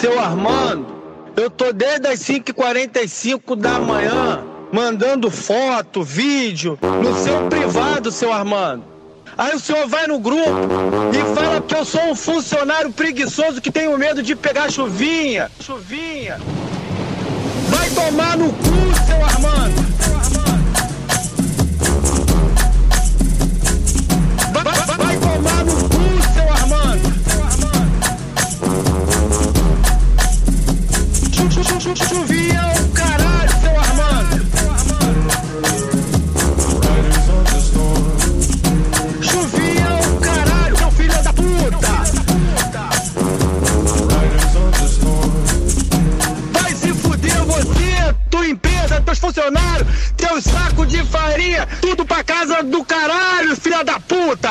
Seu Armando, eu tô desde as 5h45 da manhã mandando foto, vídeo no seu privado, seu Armando. Aí o senhor vai no grupo e fala que eu sou um funcionário preguiçoso que tenho medo de pegar chuvinha. Chuvinha. Vai tomar no cu, seu Armando. É o caralho, seu Armando. Chuvinha é o caralho, seu filho da puta. Vai se fuder você, tua empresa, teus funcionários, teus sacos de farinha, tudo pra casa do caralho. Filha da puta.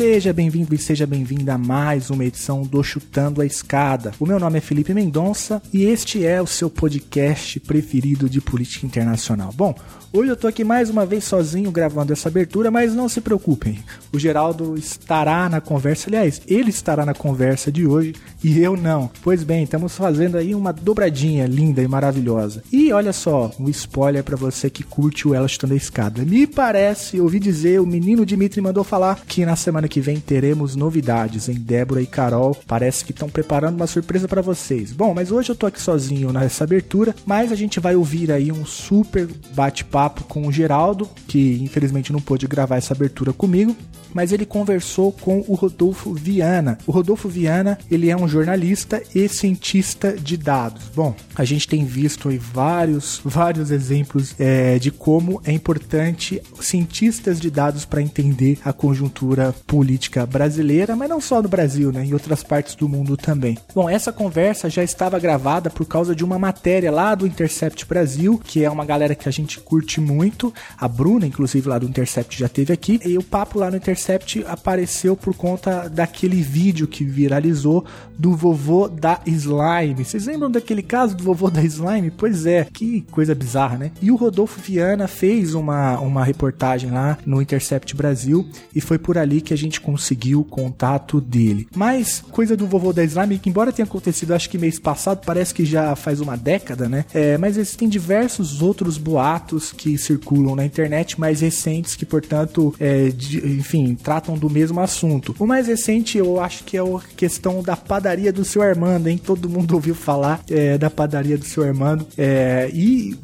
Seja bem-vindo e seja bem-vinda a mais uma edição do Chutando a Escada. O meu nome é Felipe Mendonça e este é o seu podcast preferido de política internacional. Bom, hoje eu tô aqui mais uma vez sozinho gravando essa abertura, mas não se preocupem. O Geraldo estará na conversa, aliás, ele estará na conversa de hoje e eu não. Pois bem, estamos fazendo aí uma dobradinha linda e maravilhosa. E olha só, um spoiler para você que curte o Ela Chutando a Escada. Me parece, ouvi dizer, o menino Dimitri mandou falar que na semana que vem teremos novidades em Débora e Carol. Parece que estão preparando uma surpresa para vocês. Bom, mas hoje eu tô aqui sozinho nessa abertura, mas a gente vai ouvir aí um super bate-papo com o Geraldo, que infelizmente não pôde gravar essa abertura comigo, mas ele conversou com o Rodolfo Viana. O Rodolfo Viana, ele é um jornalista e cientista de dados. Bom, a gente tem visto aí vários, vários exemplos é, de como é importante cientistas de dados para entender a conjuntura política brasileira, mas não só no Brasil, né? Em outras partes do mundo também. Bom, essa conversa já estava gravada por causa de uma matéria lá do Intercept Brasil, que é uma galera que a gente curte muito. A Bruna, inclusive, lá do Intercept já teve aqui. E o papo lá no Intercept apareceu por conta daquele vídeo que viralizou do vovô da Slime. Vocês lembram daquele caso do vovô da Slime? Pois é, que coisa bizarra, né? E o Rodolfo Viana fez uma, uma reportagem lá no Intercept Brasil e foi por ali que a gente conseguiu o contato dele. Mas, coisa do vovô da Slime, que embora tenha acontecido acho que mês passado, parece que já faz uma década, né? É, mas existem diversos outros boatos que circulam na internet mais recentes que, portanto, é, de, enfim, tratam do mesmo assunto. O mais recente eu acho que é a questão da padaria do seu Armando, hein? Todo mundo ouviu falar é, da padaria do seu Armando. É, e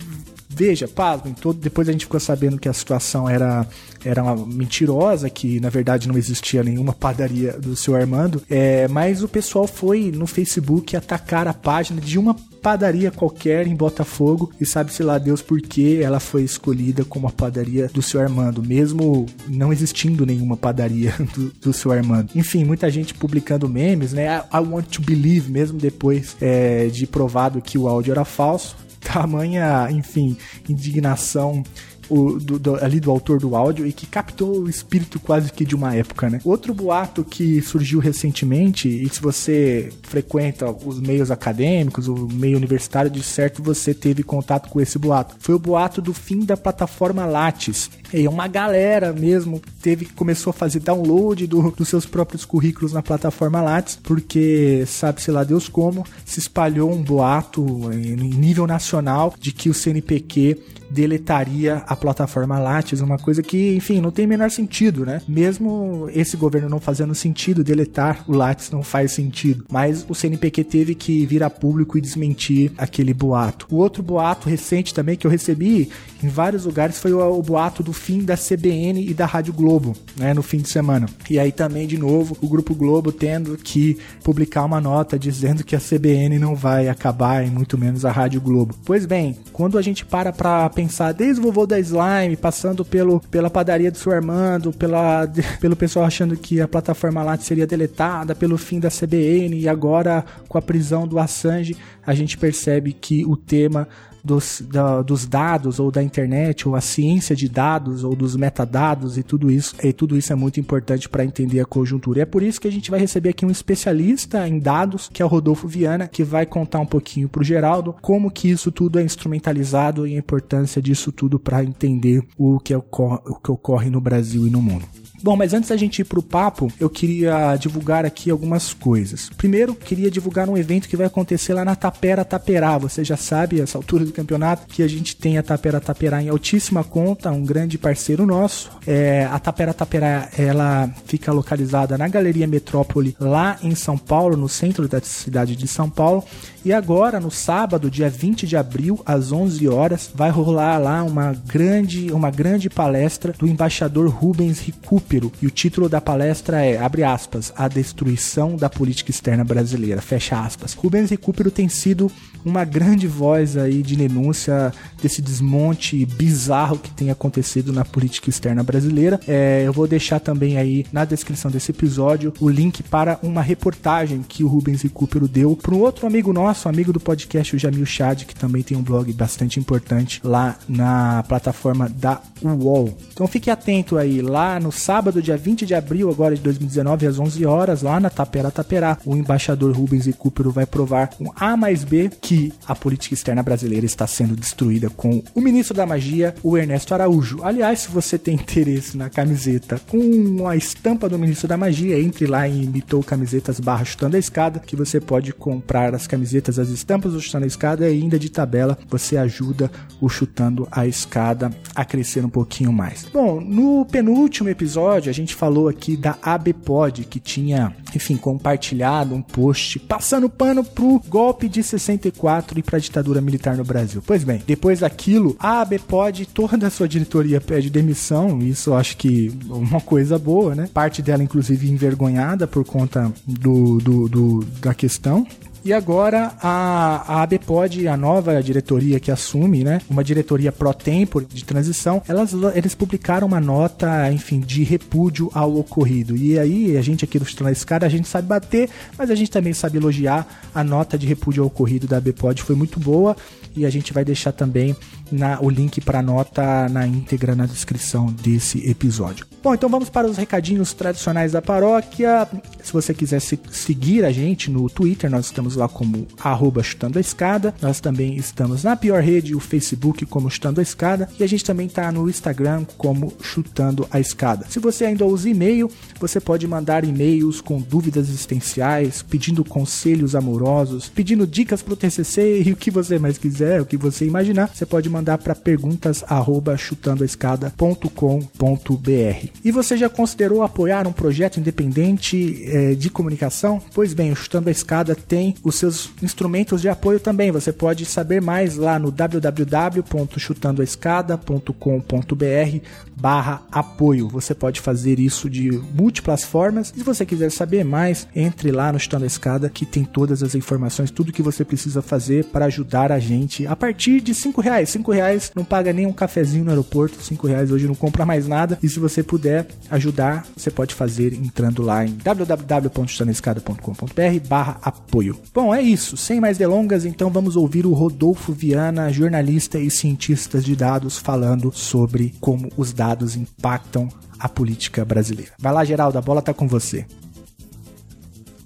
veja, pasmem, todo, depois a gente ficou sabendo que a situação era, era uma mentirosa, que na verdade não existia nenhuma padaria do seu Armando, é, mas o pessoal foi no Facebook atacar a página de uma padaria qualquer em Botafogo e sabe-se lá Deus por que ela foi escolhida como a padaria do seu Armando, mesmo não existindo nenhuma padaria do, do seu Armando. Enfim, muita gente publicando memes, né? I, I want to believe, mesmo depois é, de provado que o áudio era falso tamanha, enfim, indignação o, do, do, ali do autor do áudio e que captou o espírito quase que de uma época, né? Outro boato que surgiu recentemente, e se você frequenta os meios acadêmicos, o meio universitário, de certo você teve contato com esse boato. Foi o boato do fim da plataforma Lattes. E uma galera mesmo teve começou a fazer download do, dos seus próprios currículos na plataforma Lattes, porque sabe-se lá Deus como, se espalhou um boato em nível nacional de que o CNPq deletaria a plataforma Lattes, uma coisa que, enfim, não tem o menor sentido, né? Mesmo esse governo não fazendo sentido, deletar o Lattes não faz sentido. Mas o CNPq teve que vir a público e desmentir aquele boato. O outro boato recente também que eu recebi em vários lugares foi o, o boato do fim da CBN e da Rádio Globo, né, no fim de semana. E aí também, de novo, o Grupo Globo tendo que publicar uma nota dizendo que a CBN não vai acabar e muito menos a Rádio Globo. Pois bem, quando a gente para pra pensar desde o vovô da Slime, passando pelo, pela padaria do seu Armando, pela, pelo pessoal achando que a plataforma lá seria deletada, pelo fim da CBN e agora com a prisão do Assange, a gente percebe que o tema dos, da, dos dados ou da internet ou a ciência de dados ou dos metadados e tudo isso e tudo isso é muito importante para entender a conjuntura. E é por isso que a gente vai receber aqui um especialista em dados, que é o Rodolfo Viana, que vai contar um pouquinho para o Geraldo como que isso tudo é instrumentalizado e a importância disso tudo para entender o que, ocorre, o que ocorre no Brasil e no mundo. Bom, mas antes da gente ir pro papo, eu queria divulgar aqui algumas coisas. Primeiro, queria divulgar um evento que vai acontecer lá na Tapera Taperá. Você já sabe, essa altura do campeonato, que a gente tem a Tapera Taperá em altíssima conta, um grande parceiro nosso. É, a Tapera Taperá, ela fica localizada na Galeria Metrópole, lá em São Paulo, no centro da cidade de São Paulo. E agora, no sábado, dia 20 de abril, às 11 horas, vai rolar lá uma grande, uma grande palestra do embaixador Rubens Recupero. E o título da palestra é, abre aspas, A Destruição da Política Externa Brasileira, fecha aspas. Rubens Recupero tem sido uma grande voz aí de denúncia desse desmonte bizarro que tem acontecido na política externa brasileira. É, eu vou deixar também aí na descrição desse episódio o link para uma reportagem que o Rubens Recupero deu para um outro amigo nosso amigo do podcast, o Jamil Chad, que também tem um blog bastante importante lá na plataforma da UOL. Então fique atento aí, lá no sábado, dia 20 de abril agora de 2019, às 11 horas, lá na Tapera Taperá, o embaixador Rubens Cooper vai provar com A mais B que a política externa brasileira está sendo destruída com o ministro da magia, o Ernesto Araújo. Aliás, se você tem interesse na camiseta com a estampa do ministro da magia, entre lá em Mitou Camisetas barra chutando a escada, que você pode comprar as camisetas as estampas do Chutando a Escada e ainda de tabela você ajuda o Chutando a Escada a crescer um pouquinho mais. Bom, no penúltimo episódio a gente falou aqui da ABPOD que tinha, enfim, compartilhado um post passando pano pro golpe de 64 e pra ditadura militar no Brasil. Pois bem, depois daquilo, a ABPOD, toda a sua diretoria pede demissão, isso eu acho que é uma coisa boa, né? Parte dela, inclusive, envergonhada por conta do, do, do da questão. E agora a, a ABPOD, a nova diretoria que assume, né, uma diretoria pró-tempo de transição, elas, eles publicaram uma nota, enfim, de repúdio ao ocorrido. E aí a gente aqui do Chutando Escada, a gente sabe bater, mas a gente também sabe elogiar. A nota de repúdio ao ocorrido da ABPOD foi muito boa e a gente vai deixar também na, o link para nota na íntegra na descrição desse episódio. Bom, então vamos para os recadinhos tradicionais da paróquia. Se você quiser se, seguir a gente no Twitter, nós estamos lá como arroba chutando a escada. Nós também estamos na pior rede, o Facebook como chutando a escada. E a gente também está no Instagram como chutando a escada. Se você ainda usa e-mail, você pode mandar e-mails com dúvidas existenciais, pedindo conselhos amorosos, pedindo dicas para o TCC e o que você mais quiser, o que você imaginar. Você pode mandar para perguntas arroba chutandoaescada.com.br. E você já considerou apoiar um projeto independente é, de comunicação? Pois bem, o Chutando a Escada tem os seus instrumentos de apoio também. Você pode saber mais lá no www.chutandoaescada.com.br barra apoio. Você pode fazer isso de múltiplas formas. E se você quiser saber mais, entre lá no Chutando a Escada que tem todas as informações, tudo que você precisa fazer para ajudar a gente a partir de cinco reais. Cinco reais não paga nem um cafezinho no aeroporto. Cinco reais hoje não compra mais nada. E se você puder ajudar, você pode fazer entrando lá em www.chutanescada.com.br barra apoio. Bom, é isso. Sem mais delongas, então vamos ouvir o Rodolfo Viana, jornalista e cientista de dados, falando sobre como os dados dados impactam a política brasileira. Vai lá, Geraldo, a bola está com você.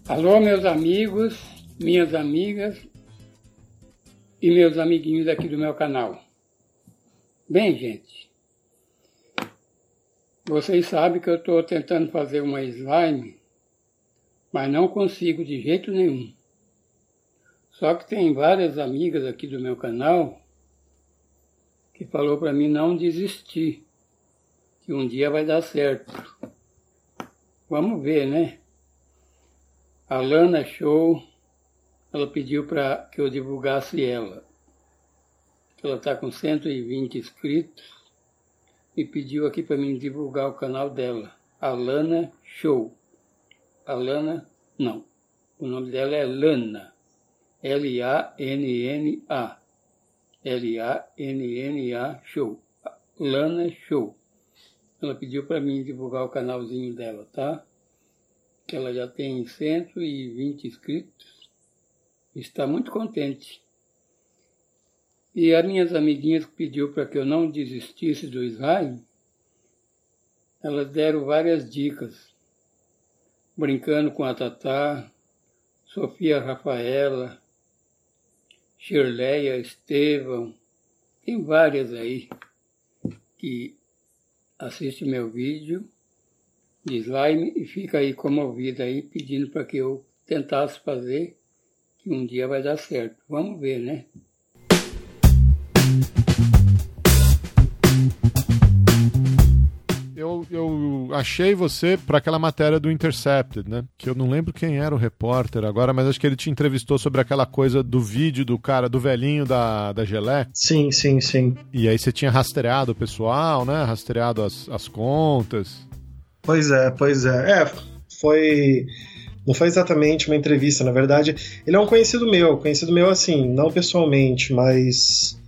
Alô, meus amigos, minhas amigas e meus amiguinhos aqui do meu canal. Bem, gente, vocês sabem que eu estou tentando fazer uma slime, mas não consigo de jeito nenhum. Só que tem várias amigas aqui do meu canal que falou para mim não desistir, que um dia vai dar certo. Vamos ver, né? A Lana Show, ela pediu para que eu divulgasse ela. Ela está com 120 inscritos e pediu aqui para mim divulgar o canal dela, Alana Show. Alana, não. O nome dela é Lana. L-A-N-N-A. L-A-N-N-A Show. Lana Show. Ela pediu para mim divulgar o canalzinho dela, tá? Que ela já tem 120 inscritos. Está muito contente. E as minhas amiguinhas que pediu para que eu não desistisse do slime, elas deram várias dicas. Brincando com a Tatá, Sofia Rafaela, Shirleia Estevam, tem várias aí que assiste meu vídeo de slime e fica aí comovida aí pedindo para que eu tentasse fazer, que um dia vai dar certo. Vamos ver, né? Eu, eu achei você para aquela matéria do Intercepted, né? Que eu não lembro quem era o repórter agora, mas acho que ele te entrevistou sobre aquela coisa do vídeo do cara, do velhinho da, da Gelé. Sim, sim, sim. E aí você tinha rastreado o pessoal, né? Rastreado as, as contas. Pois é, pois é. É, foi. Não foi exatamente uma entrevista, na verdade. Ele é um conhecido meu, conhecido meu assim, não pessoalmente, mas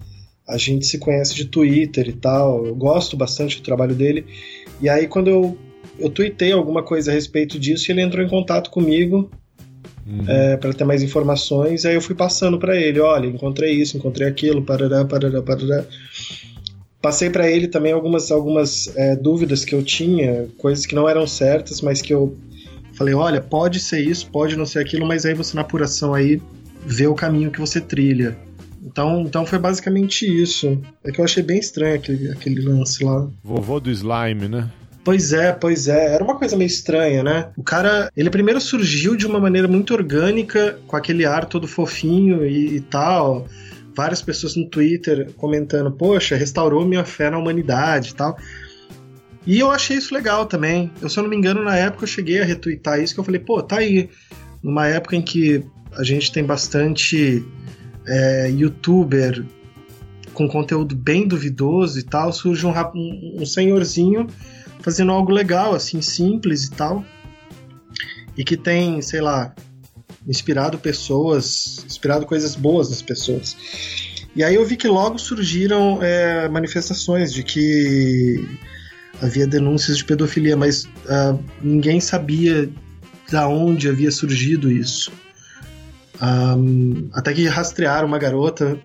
a gente se conhece de Twitter e tal. Eu gosto bastante do trabalho dele. E aí, quando eu, eu tuitei alguma coisa a respeito disso, ele entrou em contato comigo uhum. é, para ter mais informações. Aí eu fui passando para ele: olha, encontrei isso, encontrei aquilo, parará, parará, parará. Passei para ele também algumas, algumas é, dúvidas que eu tinha, coisas que não eram certas, mas que eu falei: olha, pode ser isso, pode não ser aquilo, mas aí você na apuração aí vê o caminho que você trilha. Então, então foi basicamente isso. É que eu achei bem estranho aquele, aquele lance lá. Vovô do slime, né? Pois é, pois é. Era uma coisa meio estranha, né? O cara, ele primeiro surgiu de uma maneira muito orgânica, com aquele ar todo fofinho e, e tal. Várias pessoas no Twitter comentando: Poxa, restaurou minha fé na humanidade e tal. E eu achei isso legal também. Eu, se eu não me engano, na época eu cheguei a retweetar isso, que eu falei: Pô, tá aí. Numa época em que a gente tem bastante é, youtuber com conteúdo bem duvidoso e tal, surge um, um, senhorzinho fazendo algo legal, assim, simples e tal, e que tem, sei lá, inspirado pessoas, inspirado coisas boas nas pessoas. E aí eu vi que logo surgiram é, manifestações de que havia denúncias de pedofilia, mas uh, ninguém sabia da onde havia surgido isso. Um, até que rastrearam uma garota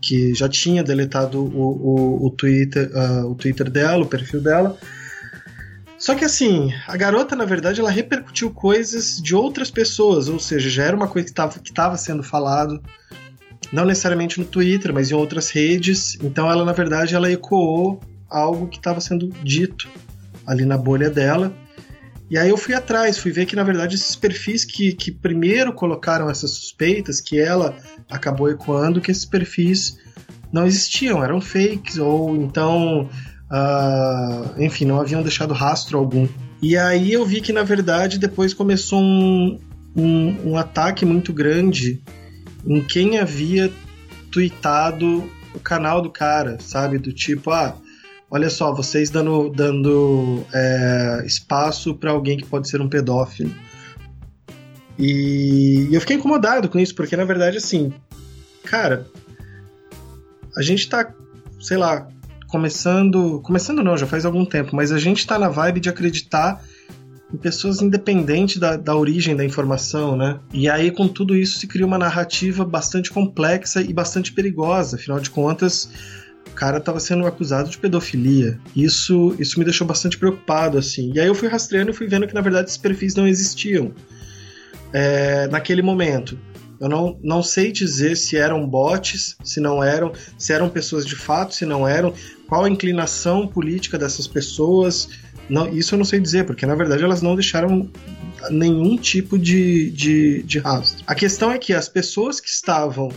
que já tinha deletado o, o, o Twitter, uh, o Twitter dela, o perfil dela. Só que assim, a garota, na verdade, ela repercutiu coisas de outras pessoas, ou seja, já era uma coisa que estava sendo falado, não necessariamente no Twitter, mas em outras redes. Então ela, na verdade, ela ecoou algo que estava sendo dito ali na bolha dela. E aí eu fui atrás, fui ver que na verdade esses perfis que, que primeiro colocaram essas suspeitas, que ela acabou ecoando, que esses perfis não existiam, eram fakes, ou então, uh, enfim, não haviam deixado rastro algum. E aí eu vi que na verdade depois começou um, um, um ataque muito grande em quem havia tweetado o canal do cara, sabe? Do tipo, ah, olha só, vocês dando, dando é, espaço para alguém que pode ser um pedófilo. E eu fiquei incomodado com isso, porque na verdade, assim, cara, a gente tá, sei lá, começando. Começando não, já faz algum tempo, mas a gente tá na vibe de acreditar em pessoas independentes da, da origem da informação, né? E aí, com tudo isso, se cria uma narrativa bastante complexa e bastante perigosa. Afinal de contas, cara estava sendo acusado de pedofilia. Isso, isso me deixou bastante preocupado, assim. E aí eu fui rastreando e fui vendo que, na verdade, esses perfis não existiam é, naquele momento. Eu não, não sei dizer se eram bots, se não eram, se eram pessoas de fato, se não eram, qual a inclinação política dessas pessoas. Não, isso eu não sei dizer, porque na verdade elas não deixaram nenhum tipo de, de, de rastro. A questão é que as pessoas que estavam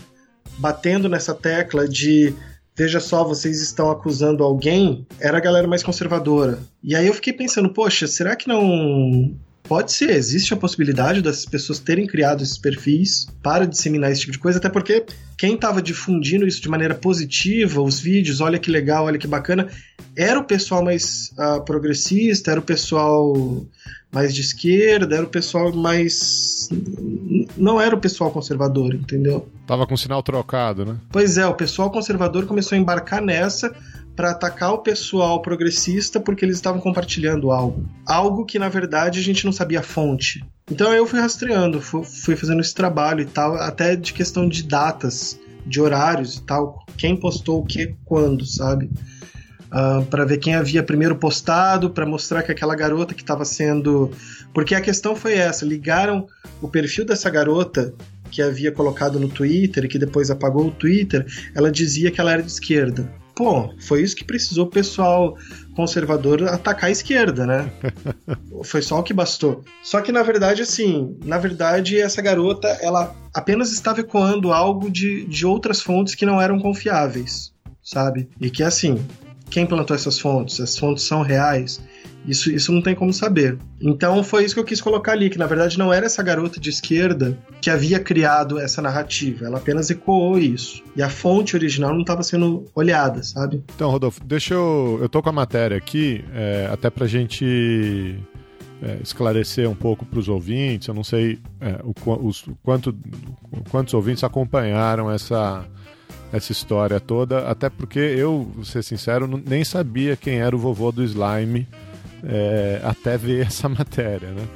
batendo nessa tecla de veja só, vocês estão acusando alguém, era a galera mais conservadora. E aí eu fiquei pensando, poxa, será que não Pode ser, existe a possibilidade dessas pessoas terem criado esses perfis para disseminar esse tipo de coisa, até porque quem estava difundindo isso de maneira positiva, os vídeos, olha que legal, olha que bacana, era o pessoal mais uh, progressista, era o pessoal mais de esquerda, era o pessoal mais. Não era o pessoal conservador, entendeu? Tava com sinal trocado, né? Pois é, o pessoal conservador começou a embarcar nessa para atacar o pessoal progressista porque eles estavam compartilhando algo. Algo que, na verdade, a gente não sabia a fonte. Então eu fui rastreando, fui fazendo esse trabalho e tal, até de questão de datas, de horários e tal, quem postou o que, quando, sabe? Uh, ah, para ver quem havia primeiro postado, para mostrar que aquela garota que estava sendo. Porque a questão foi essa: ligaram o perfil dessa garota que havia colocado no Twitter e que depois apagou o Twitter, ela dizia que ela era de esquerda pô, foi isso que precisou o pessoal conservador atacar a esquerda, né? foi só o que bastou. Só que na verdade, assim, na verdade, essa garota, ela apenas estava ecoando algo de, de outras fontes que não eram confiáveis, sabe? E que assim, quem plantou essas fontes? As fontes são reais? Isso, isso não tem como saber. Então foi isso que eu quis colocar ali, que na verdade não era essa garota de esquerda que havia criado essa narrativa, ela apenas ecoou isso. E a fonte original não estava sendo olhada, sabe? Então, Rodolfo, deixa eu. Eu tô com a matéria aqui, é, até pra gente. É, esclarecer um pouco para os ouvintes. Eu não sei é, o, os, quanto, quantos ouvintes acompanharam essa, essa história toda, até porque eu, vou ser sincero, nem sabia quem era o vovô do slime é, até ver essa matéria, né?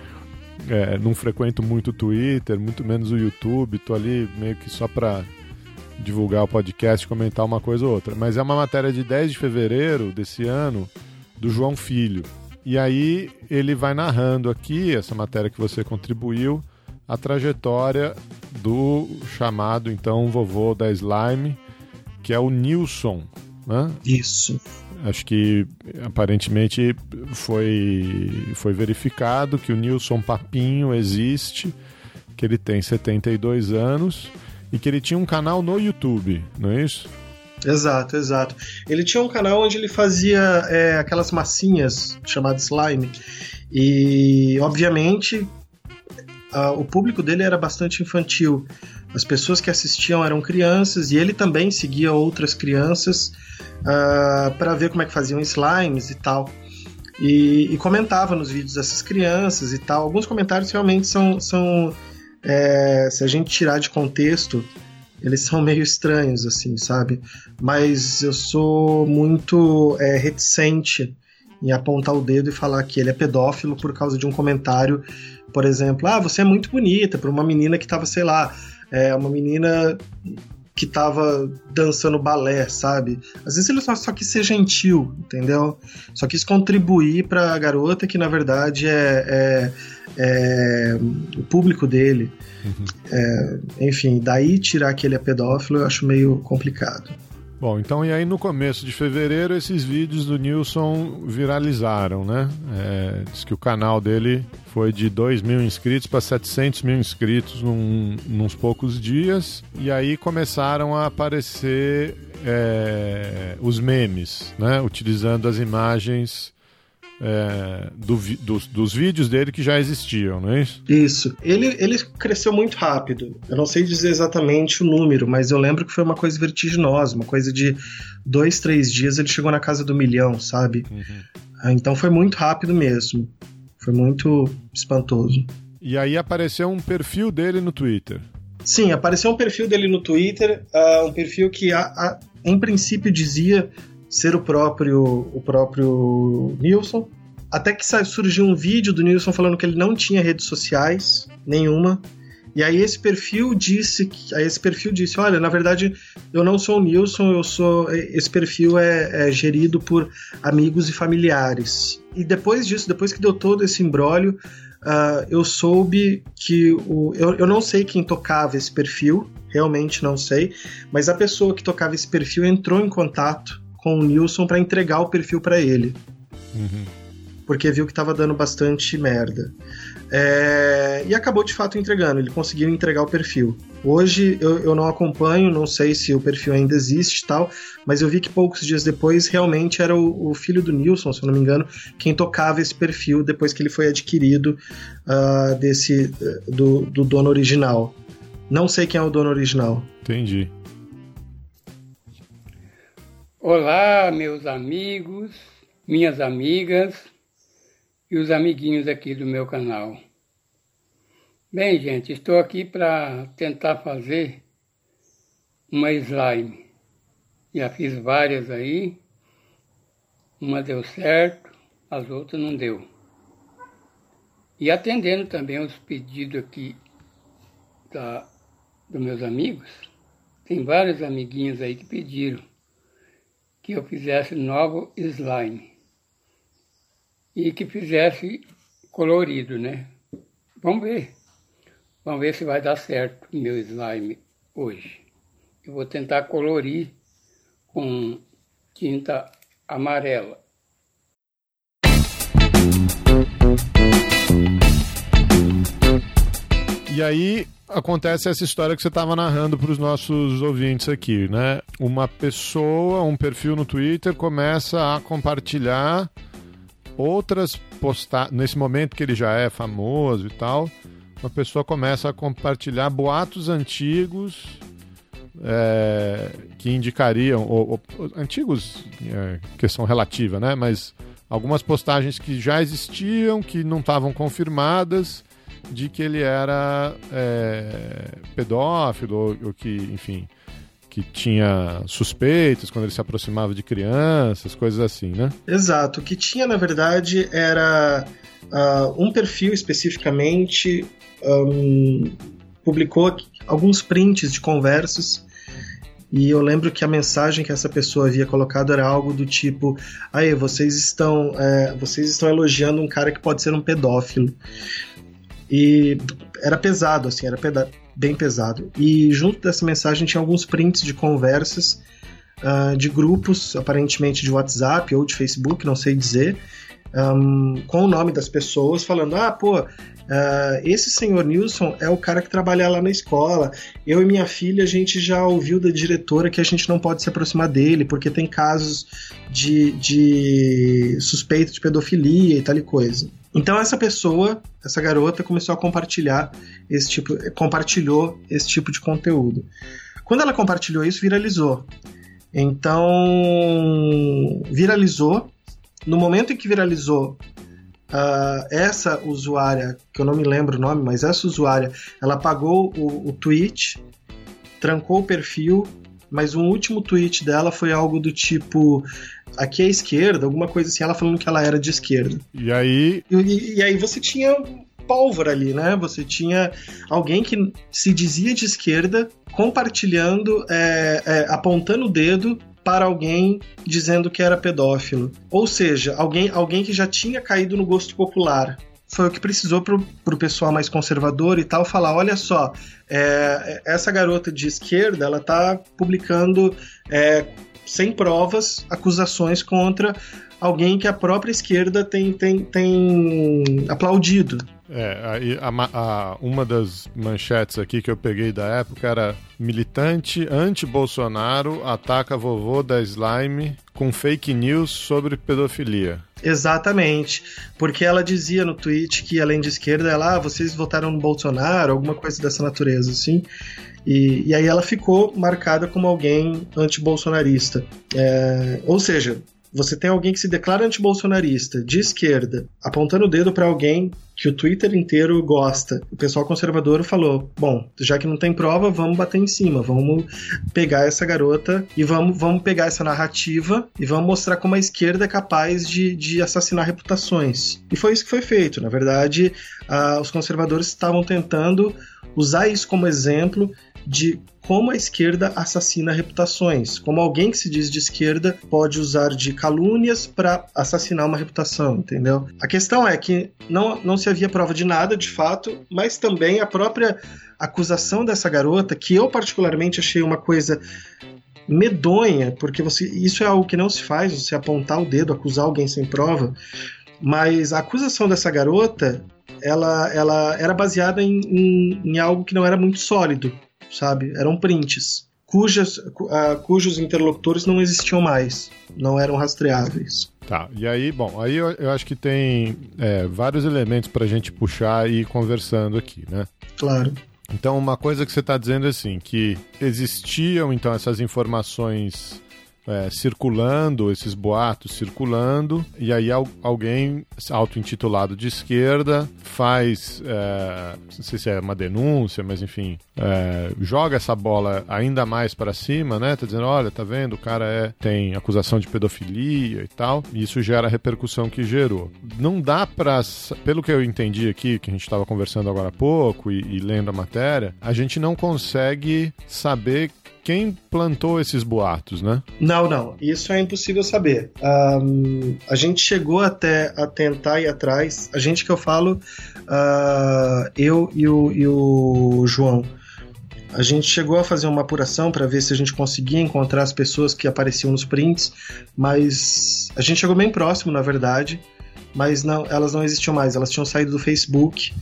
É, não frequento muito o Twitter, muito menos o YouTube, tô ali meio que só para divulgar o podcast, comentar uma coisa ou outra. Mas é uma matéria de 10 de fevereiro desse ano, do João Filho. E aí ele vai narrando aqui, essa matéria que você contribuiu, a trajetória do chamado então vovô da Slime, que é o Nilson. Né? Isso. Acho que aparentemente foi, foi verificado que o Nilson Papinho existe, que ele tem 72 anos e que ele tinha um canal no YouTube, não é isso? Exato, exato. Ele tinha um canal onde ele fazia é, aquelas massinhas chamadas slime. E, obviamente, a, o público dele era bastante infantil. As pessoas que assistiam eram crianças e ele também seguia outras crianças uh, ah, para ver como é que faziam slimes e tal. E, e, comentava nos vídeos dessas crianças e tal. Alguns comentários realmente são, são é, se a gente tirar de contexto, eles são meio estranhos, assim, sabe? Mas eu sou muito é, reticente em apontar o dedo e falar que ele é pedófilo por causa de um comentário, por exemplo, ah, você é muito bonita, para uma menina que estava, sei lá, é uma menina que tava dançando balé, sabe? Às vezes ele só, só quis ser gentil, entendeu? Só quis contribuir pra garota que na verdade é, é, é o público dele. Uhum. É, enfim, daí tirar que ele é pedófilo eu acho meio complicado. Bom, então e aí no começo de fevereiro esses vídeos do Nilson viralizaram, né? É, diz que o canal dele foi de 2 mil inscritos para 700 mil inscritos num, nos poucos dias. E aí começaram a aparecer é, os memes, né? Utilizando as imagens é, do, dos, dos, vídeos dele que já existiam, não é isso? Isso. Ele, ele cresceu muito rápido. Eu não sei dizer exatamente o número, mas eu lembro que foi uma coisa vertiginosa, uma coisa de dois, três dias ele chegou na casa do milhão, sabe? Uhum. Ah, então foi muito rápido mesmo. Foi muito espantoso. E aí apareceu um perfil dele no Twitter. Sim, apareceu um perfil dele no Twitter, uh, um perfil que a, a, em princípio dizia ser o próprio o próprio Nilson. Até que surgiu um vídeo do Nilson falando que ele não tinha redes sociais nenhuma. E aí esse perfil disse aí esse perfil disse, olha, na verdade eu não sou o Nilson, eu sou esse perfil é, é gerido por amigos e familiares. E depois disso, depois que deu todo esse embrólio, uh, eu soube que o eu, eu não sei quem tocava esse perfil, realmente não sei, mas a pessoa que tocava esse perfil entrou em contato com o Nilson para entregar o perfil para ele. Uhum. porque viu que estava dando bastante merda. É, e acabou de fato entregando, ele conseguiu entregar o perfil. Hoje eu, eu não acompanho, não sei se o perfil ainda existe e tal, mas eu vi que poucos dias depois realmente era o, o, filho do Nilson, se eu não me engano, quem tocava esse perfil depois que ele foi adquirido uh, desse do, do dono original. Não sei quem é o dono original. Entendi. Olá, meus amigos, minhas amigas e os amiguinhos aqui do meu canal. Bem, gente, estou aqui para tentar fazer uma slime. Já fiz várias aí, uma deu certo, as outras não deu. E atendendo também os pedidos aqui da, dos meus amigos, tem vários amiguinhos aí que pediram que eu fizesse novo slime e que fizesse colorido, né? Vamos ver. Vamos ver se vai dar certo meu slime hoje. Eu vou tentar colorir com tinta amarela. E aí, acontece essa história que você estava narrando para os nossos ouvintes aqui, né? Uma pessoa, um perfil no Twitter começa a compartilhar outras postagens. Nesse momento que ele já é famoso e tal, uma pessoa começa a compartilhar boatos antigos é, que indicariam, ou, ou antigos, é, questão relativa, né? Mas algumas postagens que já existiam, que não estavam confirmadas de que ele era é, pedófilo, ou, ou, que, enfim, que tinha suspeitos quando ele se aproximava de crianças, coisas assim, né? Exato. O que tinha, na verdade, era uh, um perfil especificamente um, publicou alguns prints de conversas e eu lembro que a mensagem que essa pessoa havia colocado era algo do tipo: aí vocês estão, é, vocês estão elogiando um cara que pode ser um pedófilo. E era pesado, assim, era bem pesado. E junto dessa mensagem tinha alguns prints de conversas uh, de grupos, aparentemente de WhatsApp ou de Facebook, não sei dizer, um, com o nome das pessoas, falando: ah, pô, Uh, esse senhor Nilson é o cara que trabalha lá na escola. Eu e minha filha, a gente já ouviu da diretora que a gente não pode se aproximar dele, porque tem casos de, de suspeita de pedofilia e tal e coisa. Então essa pessoa, essa garota, começou a compartilhar esse tipo, compartilhou esse tipo de conteúdo. Quando ela compartilhou isso, viralizou. Então viralizou. No momento em que viralizou, uh, essa usuária, que eu não me lembro o nome, mas essa usuária, ela apagou o, o tweet, trancou o perfil, mas um último tweet dela foi algo do tipo aqui é esquerda, alguma coisa assim, ela falando que ela era de esquerda. E aí. E, e aí você tinha pólvora ali, né? Você tinha alguém que se dizia de esquerda compartilhando, é, é, apontando o dedo para alguém dizendo que era pedófilo. Ou seja, alguém, alguém que já tinha caído no gosto popular. Foi o que precisou para o pessoal mais conservador e tal falar: olha só, é, essa garota de esquerda ela está publicando é, sem provas, acusações contra alguém que a própria esquerda tem, tem, tem aplaudido. É, a, a, a, uma das manchetes aqui que eu peguei da época era militante anti-Bolsonaro ataca vovô da Slime com fake news sobre pedofilia. Exatamente, porque ela dizia no tweet que além de esquerda, ela, ah, vocês votaram no Bolsonaro, alguma coisa dessa natureza, assim. E, e aí ela ficou marcada como alguém anti-bolsonarista. É, ou seja, você tem alguém que se declara antibolsonarista, de esquerda, apontando o dedo para alguém que o Twitter inteiro gosta. O pessoal conservador falou: bom, já que não tem prova, vamos bater em cima, vamos pegar essa garota e vamos, vamos pegar essa narrativa e vamos mostrar como a esquerda é capaz de, de assassinar reputações. E foi isso que foi feito. Na verdade, uh, os conservadores estavam tentando usar isso como exemplo de como a esquerda assassina reputações, como alguém que se diz de esquerda pode usar de calúnias para assassinar uma reputação, entendeu? A questão é que não, não se havia prova de nada, de fato, mas também a própria acusação dessa garota, que eu particularmente achei uma coisa medonha, porque você, isso é algo que não se faz, você apontar o dedo, acusar alguém sem prova. Mas a acusação dessa garota, ela, ela era baseada em, em, em algo que não era muito sólido, sabe? Eram prints, cujas, uh, cujos interlocutores não existiam mais, não eram rastreáveis. Tá, e aí, bom, aí eu, eu acho que tem é, vários elementos para a gente puxar e ir conversando aqui, né? Claro. Então, uma coisa que você está dizendo é assim, que existiam então essas informações é, circulando, esses boatos circulando, e aí alguém auto-intitulado de esquerda faz, é, não sei se é uma denúncia, mas enfim, é, joga essa bola ainda mais para cima, né? Tá dizendo, olha, tá vendo, o cara é, tem acusação de pedofilia e tal, e isso gera a repercussão que gerou. Não dá para, pelo que eu entendi aqui, que a gente estava conversando agora há pouco e, e lendo a matéria, a gente não consegue saber quem plantou esses boatos, né? Não, não. Isso é impossível saber. Um, a gente chegou até a tentar ir atrás. A gente que eu falo, uh, eu e o, e o João. A gente chegou a fazer uma apuração para ver se a gente conseguia encontrar as pessoas que apareciam nos prints, mas a gente chegou bem próximo, na verdade mas não, elas não existiam mais. Elas tinham saído do Facebook,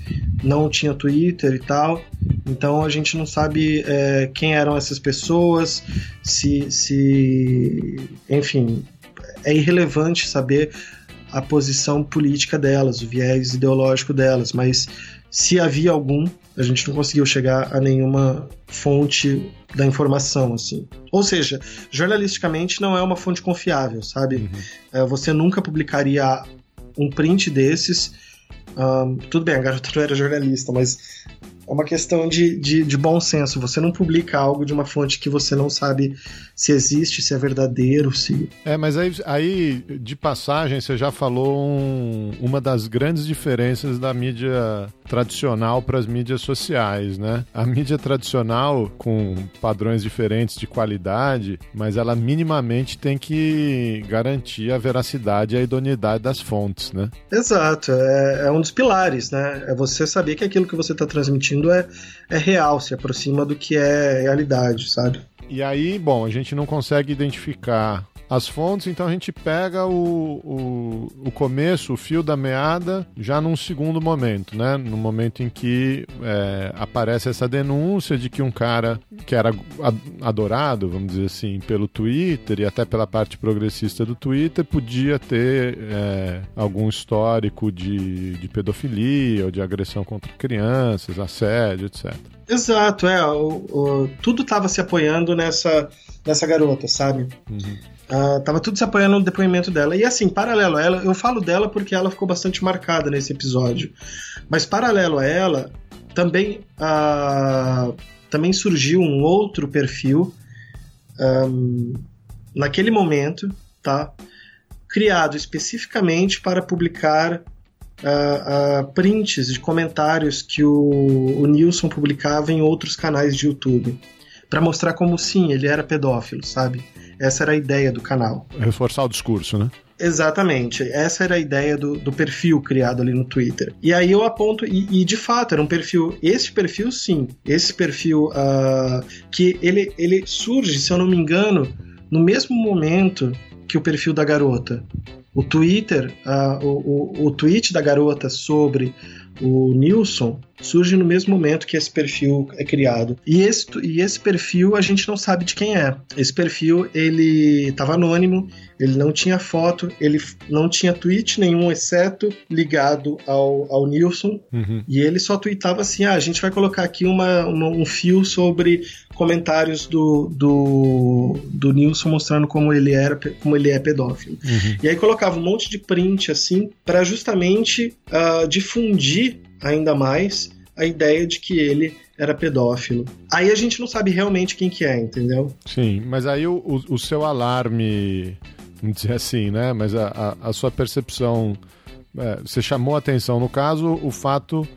não tinha Twitter e tal. Então a gente não sabe é, quem eram essas pessoas, se, se. Enfim, é irrelevante saber a posição política delas, o viés ideológico delas, mas se havia algum, a gente não conseguiu chegar a nenhuma fonte da informação, assim. Ou seja, jornalisticamente não é uma fonte confiável, sabe? Uhum. É, você nunca publicaria um print desses. Um, tudo bem, a garota não era jornalista, mas é uma questão de, de, de, bom senso. Você não publica algo de uma fonte que você não sabe se existe, se é verdadeiro, se. É, mas aí, aí de passagem, você já falou um, uma das grandes diferenças da mídia tradicional para as mídias sociais, né? A mídia tradicional, com padrões diferentes de qualidade, mas ela minimamente tem que garantir a veracidade e a idoneidade das fontes, né? Exato. É, é um dos pilares, né? É você saber que aquilo que você está transmitindo é, é real, se aproxima do que é realidade, sabe? E aí, bom, a gente não consegue identificar as fontes, então a gente pega o, o, o, começo, o fio da meada, já num segundo momento, né? No momento em que é, aparece essa denúncia de que um cara que era adorado, vamos dizer assim, pelo Twitter e até pela parte progressista do Twitter, podia ter é, algum histórico de, de pedofilia ou de agressão contra crianças, assédio, etc. Exato, é. O, o, tudo estava se apoiando nessa, nessa garota, sabe? Uhum. Uh, tava tudo se apoiando no depoimento dela. E assim, paralelo a ela, eu falo dela porque ela ficou bastante marcada nesse episódio. Mas paralelo a ela, também, uh, também surgiu um outro perfil um, naquele momento, tá? Criado especificamente para publicar uh, uh, prints de comentários que o, o Nilson publicava em outros canais de YouTube. para mostrar como sim, ele era pedófilo, sabe? Essa era a ideia do canal. Reforçar o discurso, né? Exatamente. Essa era a ideia do, do perfil criado ali no Twitter. E aí eu aponto, e, e de fato, era um perfil. Esse perfil, sim. Esse perfil uh, que ele, ele surge, se eu não me engano, no mesmo momento que o perfil da garota. O Twitter, uh, o, o, o tweet da garota sobre o Nilson surge no mesmo momento que esse perfil é criado. E esse, e esse perfil a gente não sabe de quem é. Esse perfil ele estava anônimo, ele não tinha foto, ele não tinha tweet nenhum, exceto ligado ao, ao Nilson. Uhum. E ele só tweetava assim: ah, a gente vai colocar aqui uma, uma, um fio sobre comentários do, do, do Nilson mostrando como ele era, como ele é pedófilo. Uhum. E aí colocava um monte de print assim para justamente uh, difundir ainda mais a ideia de que ele era pedófilo. Aí a gente não sabe realmente quem que é, entendeu? Sim, mas aí o, o, o seu alarme, vamos dizer assim, né? Mas a, a, a sua percepção, é, você chamou atenção, no caso, o fato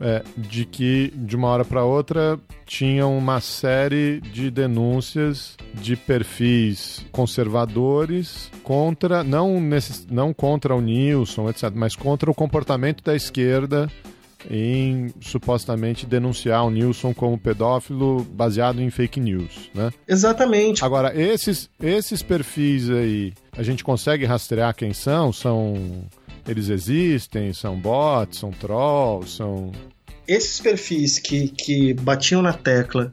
é, de que de uma hora para outra tinham uma série de denúncias de perfis conservadores contra não necess, não contra o Nilson, etc, mas contra o comportamento da esquerda em supostamente denunciar o Nilson como pedófilo baseado em fake news, né? Exatamente. Agora esses esses perfis aí a gente consegue rastrear quem são? São Eles existem? São bots? São trolls? São. Esses perfis que, que batiam na tecla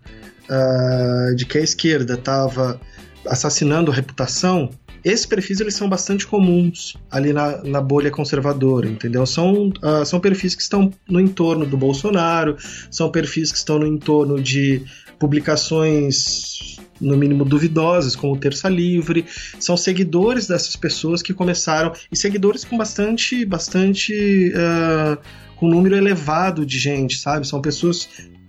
uh, de que a esquerda estava assassinando a reputação, esses perfis eles são bastante comuns ali na, na bolha conservadora, entendeu? São, uh, são perfis que estão no entorno do Bolsonaro, são perfis que estão no entorno de publicações no mínimo duvidosas, como Terça Livre, são seguidores dessas pessoas que começaram e seguidores com bastante, bastante uh, com um número elevado de gente, sabe? São pessoas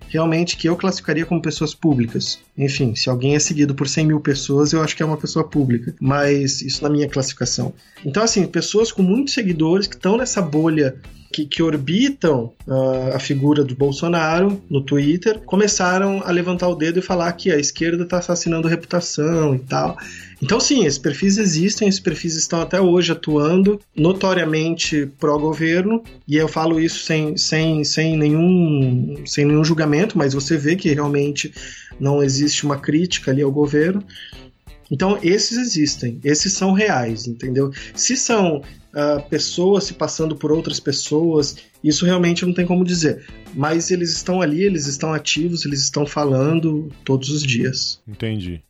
realmente que eu classificaria como pessoas públicas. Enfim, se alguém é seguido por 100 mil pessoas, eu acho que é uma pessoa pública. Mas isso na minha classificação. Então, assim, pessoas com muitos seguidores que estão nessa bolha que, que orbitam uh, a figura do Bolsonaro no Twitter começaram a levantar o dedo e falar que a esquerda está assassinando reputação e tal. Então, sim, esses perfis existem, esses perfis estão até hoje atuando notoriamente pró-governo, e eu falo isso sem, sem, sem, nenhum, sem nenhum julgamento, mas você vê que realmente não existe uma crítica ali ao governo. Então, esses existem, esses são reais, entendeu? Se são uh, pessoas se passando por outras pessoas, isso realmente não tem como dizer. Mas eles estão ali, eles estão ativos, eles estão falando todos os dias. Entendi.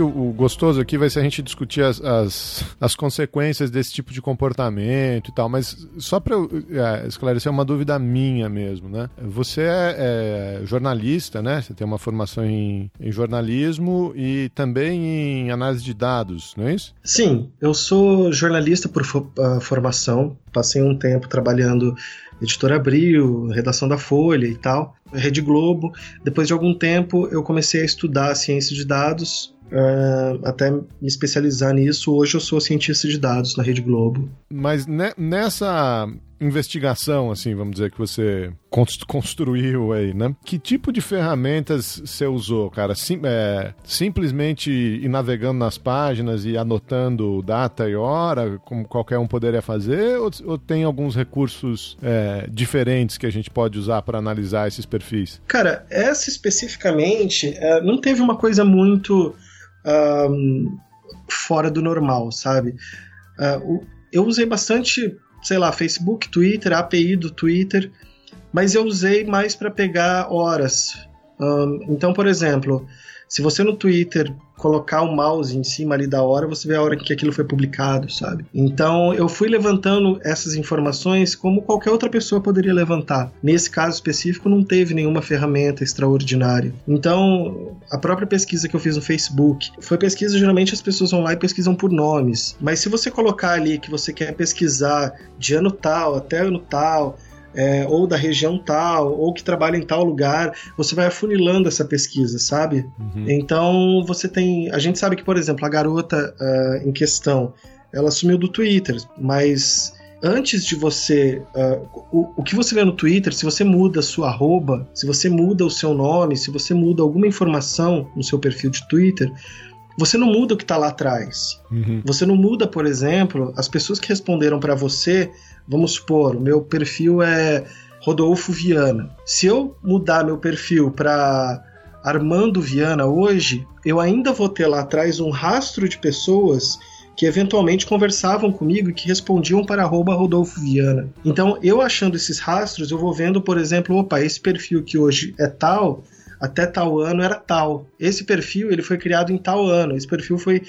Que o, o, gostoso aqui vai ser a gente discutir as, as, as, consequências desse tipo de comportamento e tal, mas só para é, esclarecer uma dúvida minha mesmo, né? Você é, é, jornalista, né? Você tem uma formação em, em, jornalismo e também em análise de dados, não é isso? Sim, eu sou jornalista por uh, formação, passei um tempo trabalhando Editora Abril, redação da Folha e tal, Rede Globo. Depois de algum tempo, eu comecei a estudar ciência de dados uh, até me especializar nisso. Hoje eu sou cientista de dados na Rede Globo. Mas ne nessa investigação, assim, vamos dizer, que você construiu aí, né? Que tipo de ferramentas você usou, cara? Sim, é, simplesmente ir navegando nas páginas e anotando data e hora, como qualquer um poderia fazer? Ou, ou tem alguns recursos é, diferentes que a gente pode usar para analisar esses perfis? Cara, essa especificamente é, não teve uma coisa muito um, fora do normal, sabe? Uh, eu usei bastante, sei lá, Facebook, Twitter, API do Twitter, mas eu usei mais para pegar horas. Um, então, por exemplo, se você no Twitter colocar o mouse em cima ali da hora, você vê a hora que aquilo foi publicado, sabe? Então eu fui levantando essas informações como qualquer outra pessoa poderia levantar. Nesse caso específico, não teve nenhuma ferramenta extraordinária. Então, a própria pesquisa que eu fiz no Facebook foi pesquisa, geralmente as pessoas vão lá e pesquisam por nomes. Mas se você colocar ali que você quer pesquisar de ano tal até ano tal, é, ou da região tal, ou que trabalha em tal lugar, você vai afunilando essa pesquisa, sabe? Uhum. Então você tem. A gente sabe que, por exemplo, a garota uh, em questão, ela sumiu do Twitter, mas antes de você. Uh, o, o que você vê no Twitter, se você muda sua arroba, se você muda o seu nome, se você muda alguma informação no seu perfil de Twitter, você não muda o que está lá atrás. Uhum. Você não muda, por exemplo, as pessoas que responderam para você Vamos supor, o meu perfil é Rodolfo Viana. Se eu mudar meu perfil para Armando Viana hoje, eu ainda vou ter lá atrás um rastro de pessoas que eventualmente conversavam comigo e que respondiam para arroba Rodolfo Viana. Então, eu achando esses rastros, eu vou vendo, por exemplo, opa, esse perfil que hoje é tal, até tal ano era tal. Esse perfil ele foi criado em tal ano. Esse perfil foi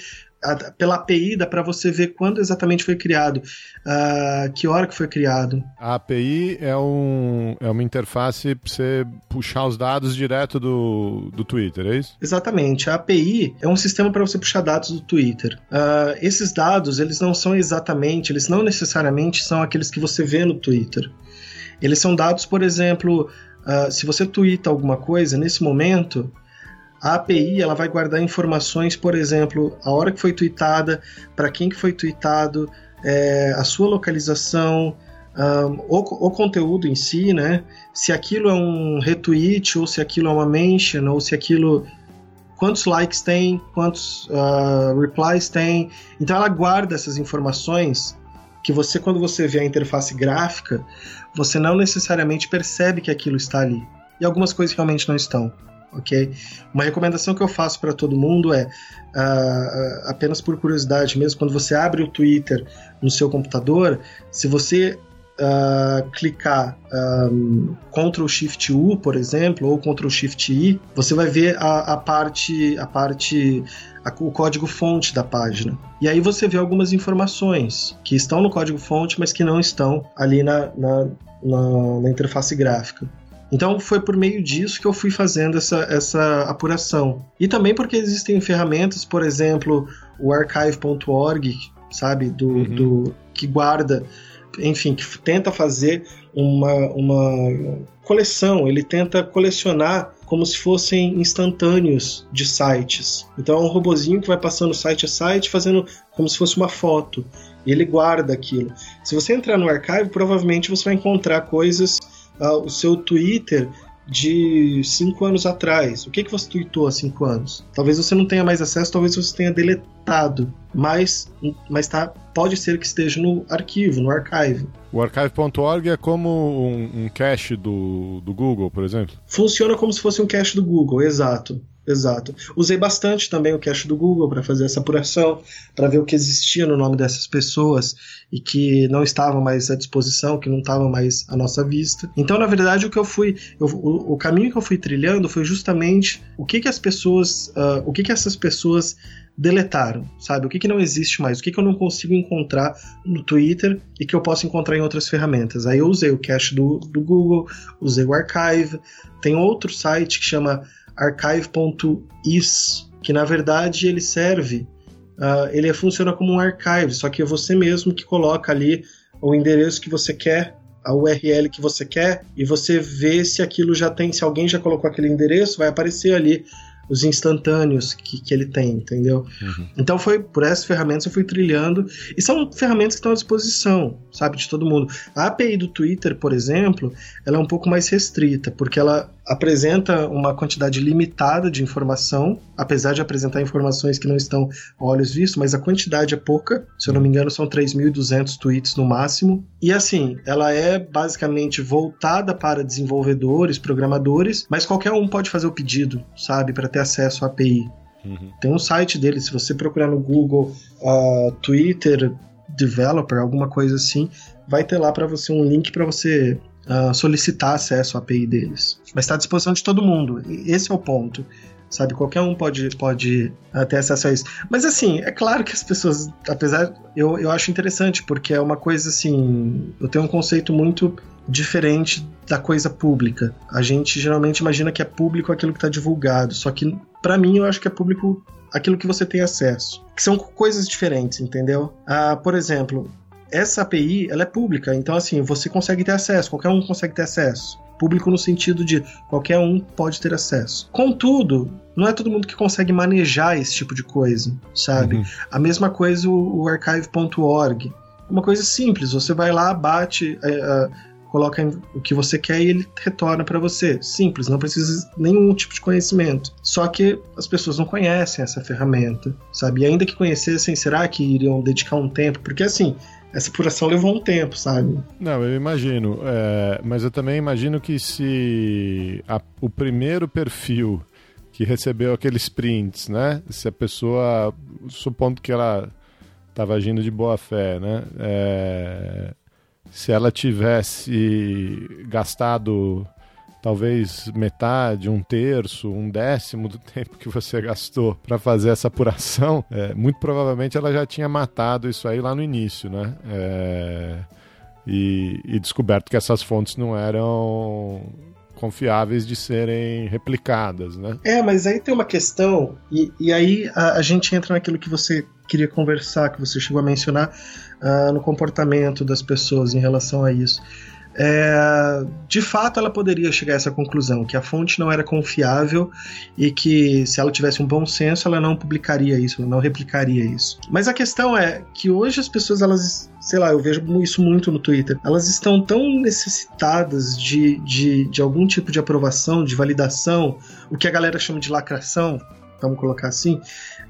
pela API dá para você ver quando exatamente foi criado, uh, que hora que foi criado. A API é, um, é uma interface para você puxar os dados direto do, do Twitter, é isso? Exatamente. A API é um sistema para você puxar dados do Twitter. Uh, esses dados, eles não são exatamente, eles não necessariamente são aqueles que você vê no Twitter. Eles são dados, por exemplo, uh, se você twitta alguma coisa nesse momento, a API ela vai guardar informações, por exemplo, a hora que foi tweetada, para quem que foi tweetado, é, a sua localização, um, o, o, conteúdo em si, né? Se aquilo é um retweet, ou se aquilo é uma mention, ou se aquilo. Quantos likes tem, quantos uh, replies tem. Então ela guarda essas informações que você, quando você vê a interface gráfica, você não necessariamente percebe que aquilo está ali. E algumas coisas realmente não estão ok? Uma recomendação que eu faço para todo mundo é, uh, apenas por curiosidade mesmo, quando você abre o Twitter no seu computador, se você uh, clicar um, Ctrl Shift U, por exemplo, ou Ctrl Shift I, você vai ver a, a parte, a parte a, o código fonte da página. E aí você vê algumas informações que estão no código fonte, mas que não estão ali na, na, na, na interface gráfica. Então foi por meio disso que eu fui fazendo essa, essa apuração. E também porque existem ferramentas, por exemplo, o archive.org, sabe, do, uhum. do que guarda, enfim, que tenta fazer uma, uma coleção, ele tenta colecionar como se fossem instantâneos de sites. Então é um robozinho que vai passando site a site, fazendo como se fosse uma foto. E ele guarda aquilo. Se você entrar no archive, provavelmente você vai encontrar coisas uh, o seu Twitter de cinco anos atrás. O que, que você tweetou há cinco anos? Talvez você não tenha mais acesso, talvez você tenha deletado, mas, mas tá, pode ser que esteja no arquivo, no archive. O archive.org é como um, um cache do, do Google, por exemplo? Funciona como se fosse um cache do Google, exato. Exato. Usei bastante também o cache do Google para fazer essa apuração, para ver o que existia no nome dessas pessoas e que não estavam mais à disposição, que não estavam mais à nossa vista. Então, na verdade, o que eu fui, eu, o, o, caminho que eu fui trilhando foi justamente o que que as pessoas, uh, o que que essas pessoas deletaram, sabe? O que que não existe mais, o que que eu não consigo encontrar no Twitter e que eu posso encontrar em outras ferramentas. Aí eu usei o cache do, do Google, usei o Archive, tem outro site que chama archive.is, que na verdade ele serve, uh, ele funciona como um archive, só que é você mesmo que coloca ali o endereço que você quer, a URL que você quer, e você vê se aquilo já tem, se alguém já colocou aquele endereço, vai aparecer ali os instantâneos que, que ele tem, entendeu? Uhum. Então foi por essas ferramentas eu fui trilhando, e são ferramentas que estão à disposição, sabe, de todo mundo. A API do Twitter, por exemplo, ela é um pouco mais restrita, porque ela apresenta uma quantidade limitada de informação, apesar de apresentar informações que não estão a olhos vistos, mas a quantidade é pouca, se eu não me engano são 3.200 tweets no máximo. E assim, ela é basicamente voltada para desenvolvedores, programadores, mas qualquer um pode fazer o pedido, sabe, para ter acesso à API. Uhum. Tem um site dele, se você procurar no Google uh, Twitter Developer, alguma coisa assim, vai ter lá para você um link para você uh, solicitar acesso à API deles. Mas está à disposição de todo mundo. Esse é o ponto. Sabe, qualquer um pode, pode uh, ter acesso a isso. Mas assim, é claro que as pessoas, apesar. Eu, eu acho interessante, porque é uma coisa assim. Eu tenho um conceito muito diferente da coisa pública. A gente geralmente imagina que é público aquilo que está divulgado, só que para mim eu acho que é público aquilo que você tem acesso. Que são coisas diferentes, entendeu? Ah, por exemplo, essa API ela é pública, então assim, você consegue ter acesso, qualquer um consegue ter acesso. Público no sentido de qualquer um pode ter acesso. Contudo, não é todo mundo que consegue manejar esse tipo de coisa, sabe? Uhum. A mesma coisa o, o archive.org. Uma coisa simples, você vai lá, bate, é, é, coloca o que você quer e ele retorna para você. Simples, não precisa nenhum tipo de conhecimento. Só que as pessoas não conhecem essa ferramenta, sabe? E ainda que conhecessem, será que iriam dedicar um tempo? Porque assim, essa apuração levou um tempo, sabe? Não, eu imagino. É, mas eu também imagino que se a, o primeiro perfil que recebeu aqueles prints, né? Se a pessoa, supondo que ela estava agindo de boa fé, né? É, se ela tivesse gastado talvez metade, um terço, um décimo do tempo que você gastou para fazer essa apuração, é, muito provavelmente ela já tinha matado isso aí lá no início, né? É, e, e descoberto que essas fontes não eram confiáveis de serem replicadas, né? É, mas aí tem uma questão, e, e aí a, a, gente entra naquilo que você queria conversar, que você chegou a mencionar uh, no comportamento das pessoas em relação a isso. É, de fato, ela poderia chegar a essa conclusão, que a fonte não era confiável e que se ela tivesse um bom senso, ela não publicaria isso, não replicaria isso. Mas a questão é que hoje as pessoas, elas sei lá, eu vejo isso muito no Twitter, elas estão tão necessitadas de, de, de algum tipo de aprovação, de validação, o que a galera chama de lacração, vamos colocar assim,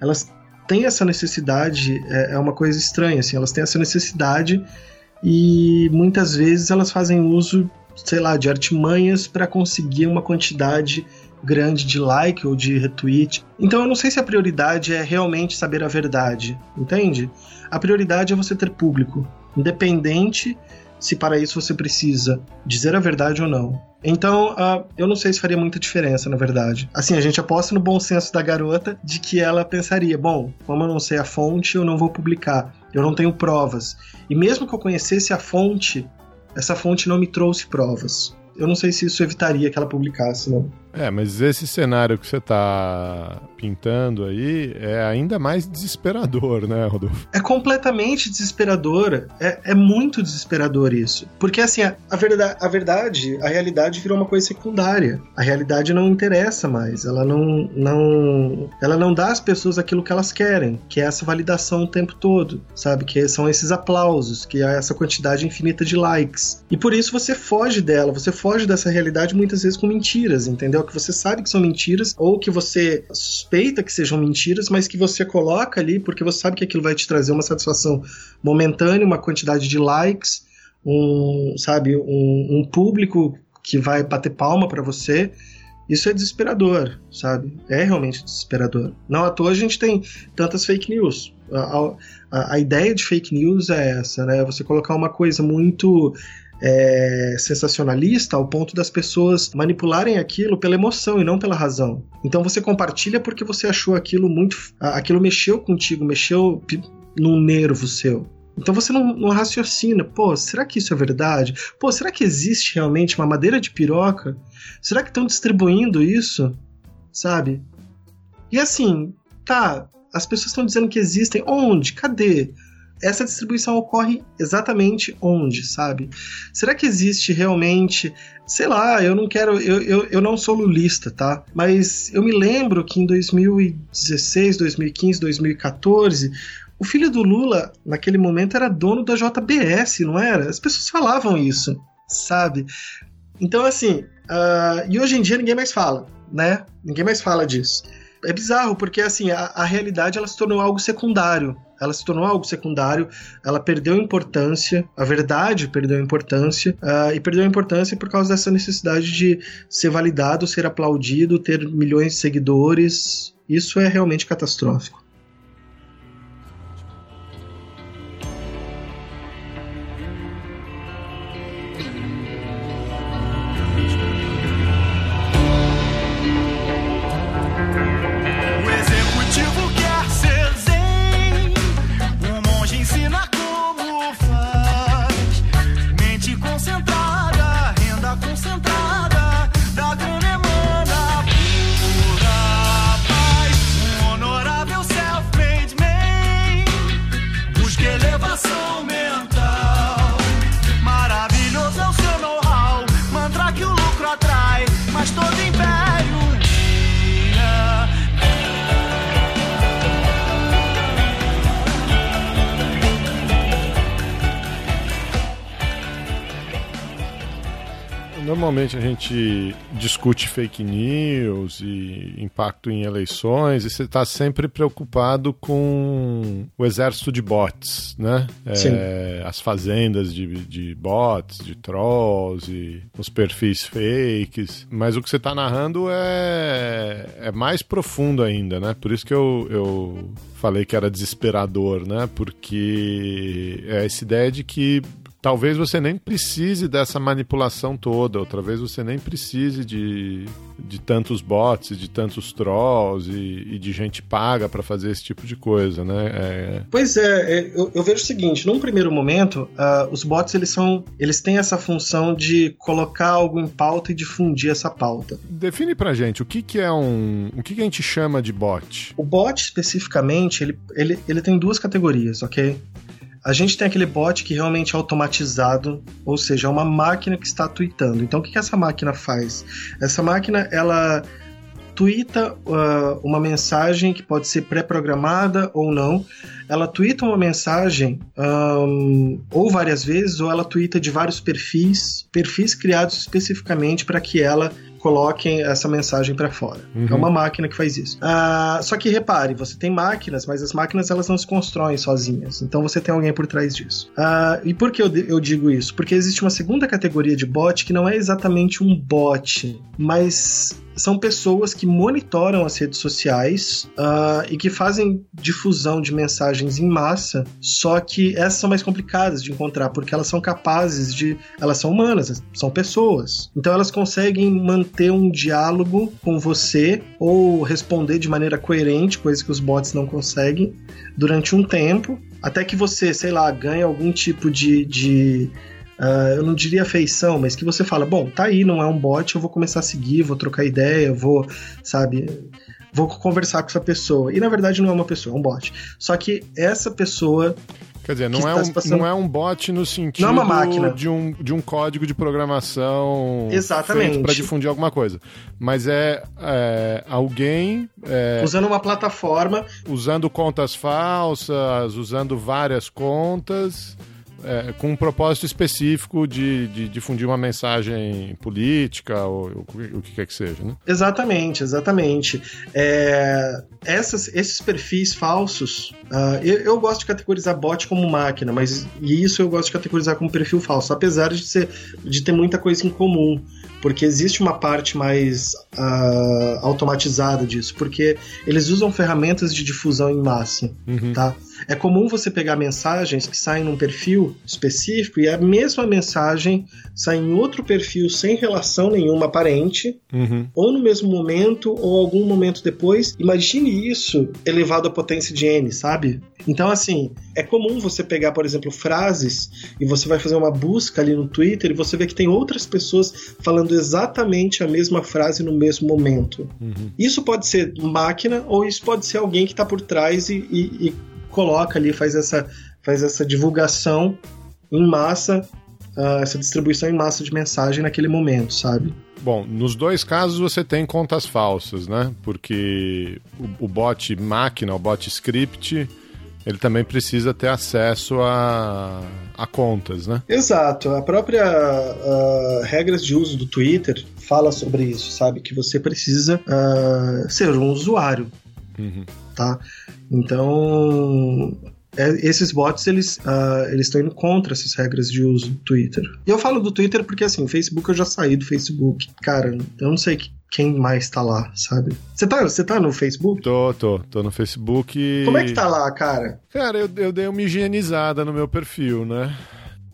elas têm essa necessidade, é, é uma coisa estranha, assim, elas têm essa necessidade e muitas vezes elas fazem uso, sei lá, de artimanhas para conseguir uma quantidade grande de like ou de retweet. Então eu não sei se a prioridade é realmente saber a verdade, entende? A prioridade é você ter público, independente se para isso você precisa dizer a verdade ou não. Então, uh, eu não sei se faria muita diferença, na verdade. Assim, a gente aposta no bom senso da garota de que ela pensaria: bom, como eu não sei a fonte, eu não vou publicar. Eu não tenho provas. E mesmo que eu conhecesse a fonte, essa fonte não me trouxe provas. Eu não sei se isso evitaria que ela publicasse, não. É, mas esse cenário que você está pintando aí é ainda mais desesperador, né, Rodolfo? É completamente desesperador. É, é muito desesperador isso. Porque, assim, a, a, verdade, a verdade, a realidade virou uma coisa secundária. A realidade não interessa mais. Ela não, não, ela não dá às pessoas aquilo que elas querem, que é essa validação o tempo todo, sabe? Que são esses aplausos, que é essa quantidade infinita de likes. E por isso você foge dela, você foge dessa realidade muitas vezes com mentiras, entendeu? que você sabe que são mentiras, ou que você suspeita que sejam mentiras, mas que você coloca ali porque você sabe que aquilo vai te trazer uma satisfação momentânea, uma quantidade de likes, um, sabe, um, um público que vai bater palma para você. Isso é desesperador, sabe? É realmente desesperador. Não à toa a gente tem tantas fake news. A, a, a ideia de fake news é essa, né? Você colocar uma coisa muito é, sensacionalista ao ponto das pessoas manipularem aquilo pela emoção e não pela razão. Então você compartilha porque você achou aquilo muito. aquilo mexeu contigo, mexeu num nervo seu. Então você não, não, raciocina, pô, será que isso é verdade? Pô, será que existe realmente uma madeira de piroca? Será que estão distribuindo isso? Sabe? E assim, tá, as pessoas estão dizendo que existem. Onde? Cadê? Essa distribuição ocorre exatamente onde, sabe? Será que existe realmente. Sei lá, eu não quero. Eu, eu, eu não sou lulista, tá? Mas eu me lembro que em 2016, 2015, 2014. O filho do Lula, naquele momento, era dono da JBS, não era? As pessoas falavam isso, sabe? Então, assim, uh, e hoje em dia ninguém mais fala, né? Ninguém mais fala disso. É bizarro, porque assim, a, a realidade ela se tornou algo secundário ela se tornou algo secundário, ela perdeu importância, a verdade perdeu importância, uh, e perdeu importância por causa dessa necessidade de ser validado, ser aplaudido, ter milhões de seguidores. Isso é realmente catastrófico. Gente discute fake news e impacto em eleições e você está sempre preocupado com o exército de bots, né? É, as fazendas de, de bots, de trolls e os perfis fakes. Mas o que você está narrando é, é mais profundo ainda, né? Por isso que eu, eu falei que era desesperador, né? Porque é essa ideia de que talvez você nem precise dessa manipulação toda, outra vez você nem precise de, de tantos bots, de tantos trolls e, e de gente paga para fazer esse tipo de coisa, né? É... Pois é, é, eu, eu, vejo o seguinte, num primeiro momento, uh, os bots eles são, eles têm essa função de colocar algo em pauta e difundir essa pauta. Define pra gente o que, que é um, o que, que a gente chama de bot? O bot especificamente, ele, ele, ele tem duas categorias, ok? A gente tem aquele bot que realmente é automatizado, ou seja, é uma máquina que está tweetando. Então, o que, que essa máquina faz? Essa máquina, ela twitta uh, uma mensagem que pode ser pré-programada ou não. Ela twitta uma mensagem um, ou várias vezes, ou ela twitta de vários perfis, perfis criados especificamente para que ela coloquem essa mensagem para fora. Uhum. É uma máquina que faz isso. Ah, só que repare, você tem máquinas, mas as máquinas elas não se constroem sozinhas. Então você tem alguém por trás disso. Ah, e por que eu, eu digo isso? Porque existe uma segunda categoria de bot que não é exatamente um bot, mas são pessoas que monitoram as redes sociais uh, e que fazem difusão de mensagens em massa, só que essas são mais complicadas de encontrar, porque elas são capazes de. Elas são humanas, são pessoas. Então elas conseguem manter um diálogo com você ou responder de maneira coerente, coisa que os bots não conseguem, durante um tempo, até que você, sei lá, ganhe algum tipo de, de uh, eu não diria afeição, mas que você fala, bom, tá aí, não é um bot, eu vou começar a seguir, vou trocar ideia, vou, sabe, vou conversar com essa pessoa. E na verdade não é uma pessoa, é um bot. Só que essa pessoa Quer dizer, não, é um, passando... não é um bot no sentido não é uma máquina. De, um, de um código de programação Exatamente. para difundir alguma coisa. Mas é, é alguém. É, usando uma plataforma. Usando contas falsas, usando várias contas é, com um propósito específico de, de, difundir uma mensagem política ou, ou, o que quer que seja, né? Exatamente, exatamente. É, essas, esses perfis falsos, uh, eu, eu, gosto de categorizar bot como máquina, mas isso eu gosto de categorizar como perfil falso, apesar de, ser, de ter muita coisa em comum porque existe uma parte mais uh, automatizada disso, porque eles usam ferramentas de difusão em massa, uhum. tá? É comum você pegar mensagens que saem num perfil específico e a mesma mensagem sai em outro perfil sem relação nenhuma aparente, uhum. ou no mesmo momento, ou algum momento depois. Imagine isso elevado à potência de n, sabe? Então, assim, é comum você pegar, por exemplo, frases e você vai fazer uma busca ali no Twitter e você vê que tem outras pessoas falando exatamente a mesma frase no mesmo momento. Uhum. Isso pode ser máquina ou isso pode ser alguém que está por trás e, e, e, coloca ali, faz essa, faz essa divulgação em massa, uh, essa distribuição em massa de mensagem naquele momento, sabe? Bom, nos dois casos você tem contas falsas, né? Porque o, o bot máquina, o bot script, ele também precisa ter acesso a, a contas, né? Exato. A própria uh, regras de uso do Twitter fala sobre isso, sabe? Que você precisa uh, ser um usuário, uhum. Tá? Então, é, esses bots eles uh, eles estão indo contra essas regras de uso do Twitter. E eu falo do Twitter porque assim, Facebook eu já saí do Facebook. Cara, eu não sei quem mais tá lá, sabe? Você tá, você tá no Facebook? Tô, tô, tô no Facebook. Como é que tá lá, cara? Cara, eu, eu dei uma higienizada no meu perfil, né?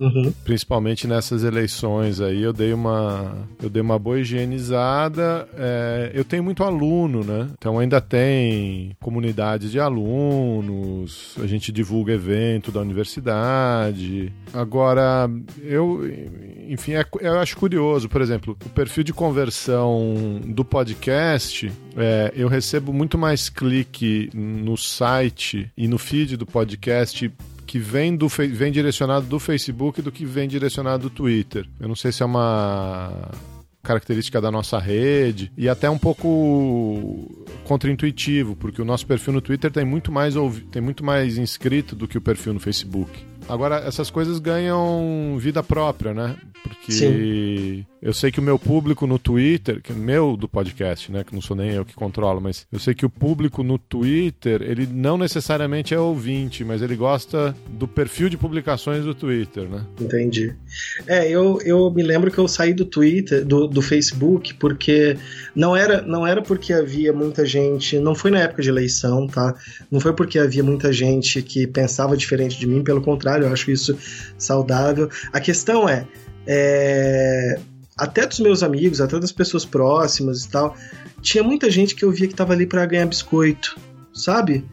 Uhum. Principalmente nessas eleições aí, eu dei uma, eu dei uma boa higienizada. É, eu tenho muito aluno, né? Então ainda tem comunidade de alunos, a gente divulga evento da universidade. Agora, eu, enfim, é, eu acho curioso, por exemplo, o perfil de conversão do podcast, é, eu recebo muito mais clique no site e no feed do podcast que vem, do, vem direcionado do Facebook do que vem direcionado do Twitter. Eu não sei se é uma característica da nossa rede e até um pouco contraintuitivo, porque o nosso perfil no Twitter tem muito mais tem muito mais inscrito do que o perfil no Facebook. Agora essas coisas ganham vida própria, né? Porque Sim eu sei que o meu público no Twitter, que é meu do podcast, né, que não sou nem eu que controlo, mas eu sei que o público no Twitter, ele não necessariamente é ouvinte, mas ele gosta do perfil de publicações do Twitter, né? Entendi. É, eu, eu me lembro que eu saí do Twitter, do, do Facebook, porque não era, não era porque havia muita gente, não foi na época de eleição, tá? Não foi porque havia muita gente que pensava diferente de mim, pelo contrário, eu acho isso saudável. A questão é, é até dos meus amigos, até das pessoas próximas e tal, tinha muita gente que eu via que tava ali para ganhar biscoito, sabe?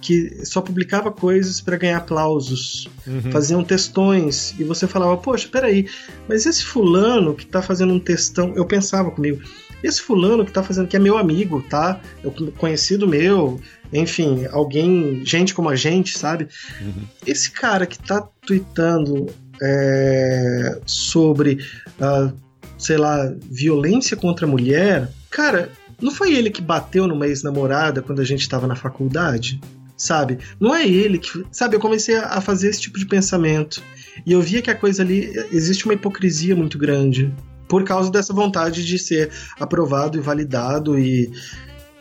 Que só publicava coisas para ganhar aplausos, uhum. faziam textões, e você falava, poxa, peraí, mas esse fulano que tá fazendo um textão, eu pensava comigo, esse fulano que tá fazendo, que é meu amigo, tá? Eu, conhecido meu, enfim, alguém, gente como a gente, sabe? Uhum. Esse cara que tá tweetando é, sobre. Uh, sei lá, violência contra a mulher, cara, não foi ele que bateu numa ex-namorada quando a gente estava na faculdade? Sabe? Não é ele que. Sabe, eu comecei a fazer esse tipo de pensamento. E eu via que a coisa ali. Existe uma hipocrisia muito grande. Por causa dessa vontade de ser aprovado e validado e.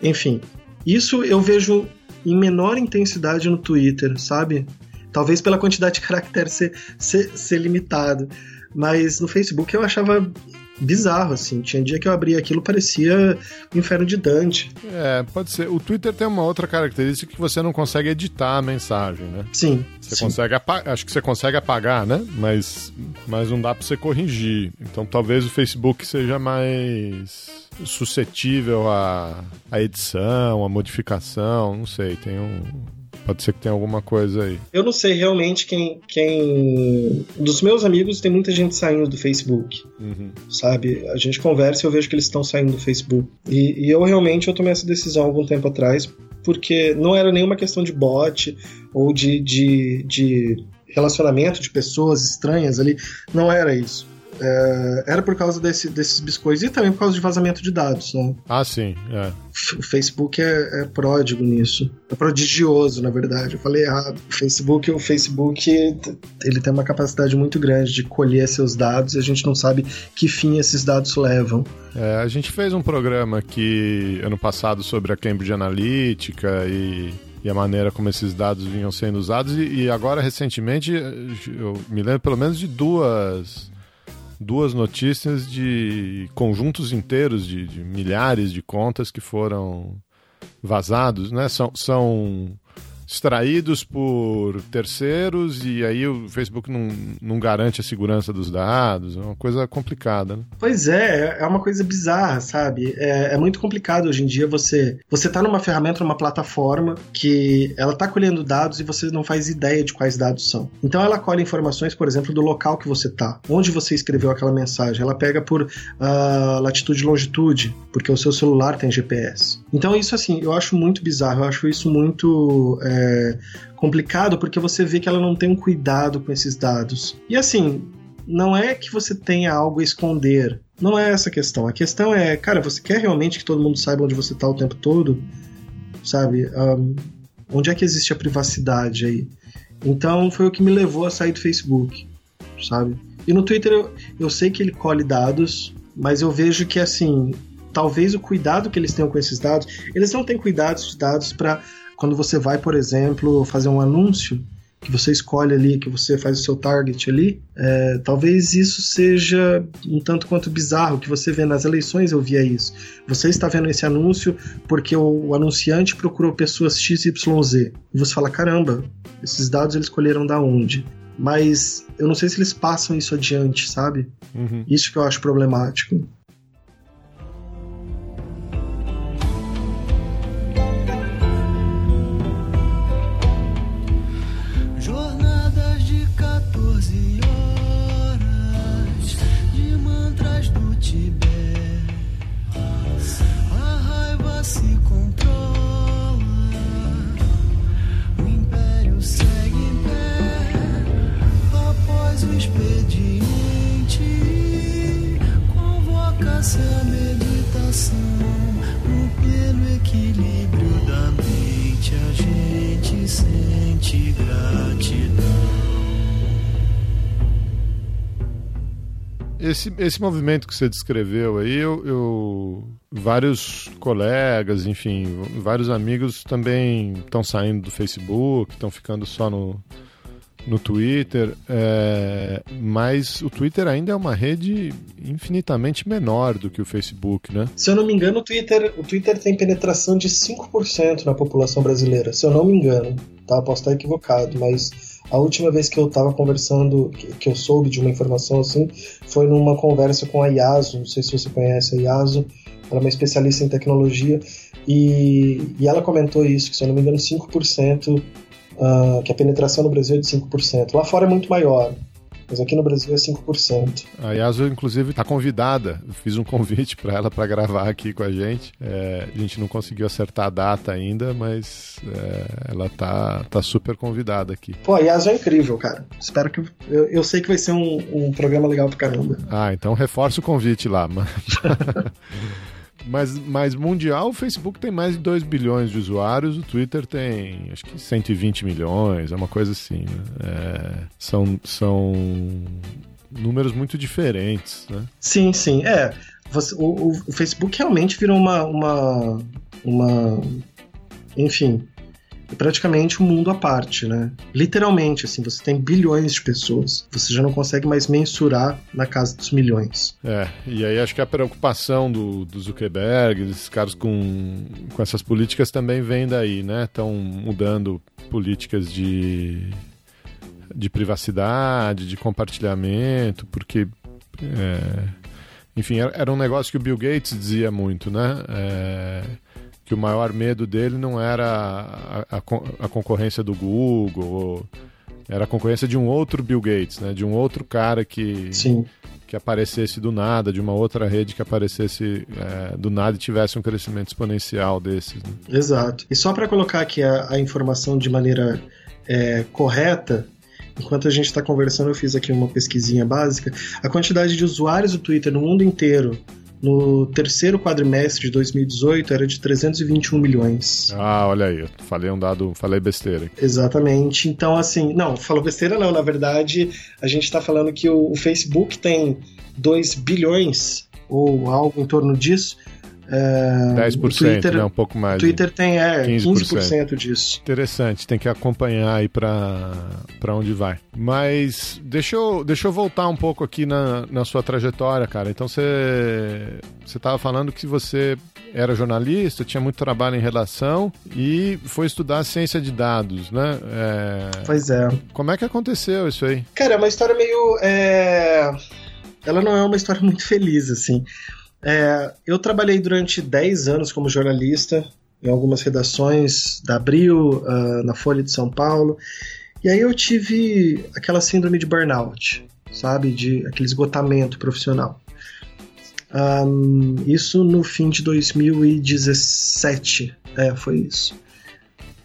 Enfim. Isso eu vejo em menor intensidade no Twitter, sabe? Talvez pela quantidade de caracteres ser, ser, ser limitado. Mas no Facebook eu achava bizarro, assim. Tinha dia que eu abria aquilo, parecia o inferno de Dante. É, pode ser. O Twitter tem uma outra característica que você não consegue editar a mensagem, né? Sim. Você sim. consegue apagar, acho que você consegue apagar, né? Mas, mas não dá pra você corrigir. Então talvez o Facebook seja mais suscetível à, à edição, à modificação, não sei, tem um Pode ser que tenha alguma coisa aí. Eu não sei realmente quem. quem... Dos meus amigos, tem muita gente saindo do Facebook. Uhum. Sabe? A gente conversa e eu vejo que eles estão saindo do Facebook. E, e eu realmente eu tomei essa decisão há algum tempo atrás, porque não era nenhuma questão de bot ou de, de, de relacionamento de pessoas estranhas ali. Não era isso é, era por causa desse, desses biscoitos e também por causa de vazamento de dados. Né? Ah, sim. É. O Facebook é, é, pródigo nisso. É prodigioso, na verdade. Eu falei errado. O Facebook, o Facebook ele tem uma capacidade muito grande de colher seus dados e a gente não sabe que fim esses dados levam. É, a gente fez um programa aqui ano passado sobre a Cambridge Analytica e e a maneira como esses dados vinham sendo usados. E, e, agora, recentemente, eu me lembro pelo menos de duas duas notícias de conjuntos inteiros de, de milhares de contas que foram vazados, né? São, são extraídos por terceiros e aí o Facebook não, não garante a segurança dos dados. É uma coisa complicada, né? Pois é, é uma coisa bizarra, sabe? É, é muito complicado hoje em dia você você tá numa ferramenta, numa plataforma que ela tá colhendo dados e você não faz ideia de quais dados são. Então ela colhe informações, por exemplo, do local que você tá, onde você escreveu aquela mensagem. Ela pega por uh, latitude e longitude, porque o seu celular tem GPS. Então isso assim, eu acho muito bizarro, eu acho isso muito é, é, complicado porque você vê que ela não tem um cuidado com esses dados. E assim, não é que você tenha algo a esconder. Não é essa a questão. A questão é, cara, você quer realmente que todo mundo saiba onde você está o tempo todo? Sabe? Um, onde é que existe a privacidade aí? Então foi o que me levou a sair do Facebook, sabe? E no Twitter eu, eu sei que ele colhe dados, mas eu vejo que assim, talvez o cuidado que eles tenham com esses dados, eles não têm cuidado com os dados para quando você vai, por exemplo, fazer um anúncio, que você escolhe ali, que você faz o seu target ali, é, talvez isso seja um tanto quanto bizarro, que você vê nas eleições eu via isso. Você está vendo esse anúncio porque o, o anunciante procurou pessoas XYZ. E você fala, caramba, esses dados eles escolheram da onde? Mas eu não sei se eles passam isso adiante, sabe? Uhum. Isso que eu acho problemático. 14 horas de mantras do Tibete. A raiva se controla, o império segue em pé. Após o expediente, convoca-se a meditação. No pleno equilíbrio da mente, a gente sente gratidão. Esse, esse movimento que você descreveu aí, eu, eu vários colegas, enfim, vários amigos também estão saindo do Facebook, estão ficando só no, no Twitter, é, mas o Twitter ainda é uma rede infinitamente menor do que o Facebook, né? Se eu não me engano, o Twitter, o Twitter tem penetração de 5% na população brasileira, se eu não me engano, tá? Posso estar equivocado, mas a última vez que eu estava conversando, que, eu soube de uma informação assim, foi numa conversa com a Yasu, não sei se você conhece a Yasu, ela é uma especialista em tecnologia, e, e ela comentou isso, que se eu não me engano 5%, uh, que a penetração no Brasil é de 5%. Lá fora é muito maior, mas aqui no Brasil é 5%. A Yasu, inclusive, está convidada. Eu fiz um convite para ela para gravar aqui com a gente. É, a gente não conseguiu acertar a data ainda, mas é, ela tá, tá super convidada aqui. Pô, a Yasu é incrível, cara. Espero que. Eu, eu sei que vai ser um, um programa legal pra caramba. Ah, então reforça o convite lá. Mas, mas mundial, o Facebook tem mais de 2 bilhões de usuários, o Twitter tem acho que 120 milhões, é uma coisa assim. Né? É, são, são números muito diferentes, né? Sim, sim. É, você, o, o, Facebook realmente virou uma, uma, uma enfim, é praticamente um mundo à parte, né? Literalmente, assim, você tem bilhões de pessoas, você já não consegue mais mensurar na casa dos milhões. É, e aí acho que a preocupação do, do Zuckerberg, desses caras com, com essas políticas também vem daí, né? Estão mudando políticas de, de privacidade, de compartilhamento, porque. É, enfim, era um negócio que o Bill Gates dizia muito, né? É, que o maior medo dele não era a, a, a concorrência do Google, era a concorrência de um outro Bill Gates, né? De um outro cara que, Sim. que aparecesse do nada, de uma outra rede que aparecesse é, do nada e tivesse um crescimento exponencial desses. Né? Exato. E só para colocar aqui a, a, informação de maneira é, correta, enquanto a gente está conversando, eu fiz aqui uma pesquisinha básica. A quantidade de usuários do Twitter no mundo inteiro no terceiro quadrimestre de 2018 era de 321 milhões. Ah, olha aí, eu falei um dado, falei besteira. Exatamente. Então, assim, não, falou besteira não, na verdade, a gente está falando que o, o Facebook tem 2 bilhões ou algo em torno disso, é, 10%, Twitter, né? Um pouco mais. O Twitter tem é, 15%. 15% disso. Interessante, tem que acompanhar aí para onde vai. Mas deixa eu, deixa eu voltar um pouco aqui na, na sua trajetória, cara. Então você estava falando que você era jornalista, tinha muito trabalho em redação e foi estudar ciência de dados, né? É... Pois é. Como é que aconteceu isso aí? Cara, é uma história meio. É... Ela não é uma história muito feliz, assim. É, eu trabalhei durante 10 anos como jornalista em algumas redações da Abril, uh, na Folha de São Paulo, e aí eu tive aquela síndrome de burnout, sabe? De aquele esgotamento profissional. Um, isso no fim de 2017. É, foi isso.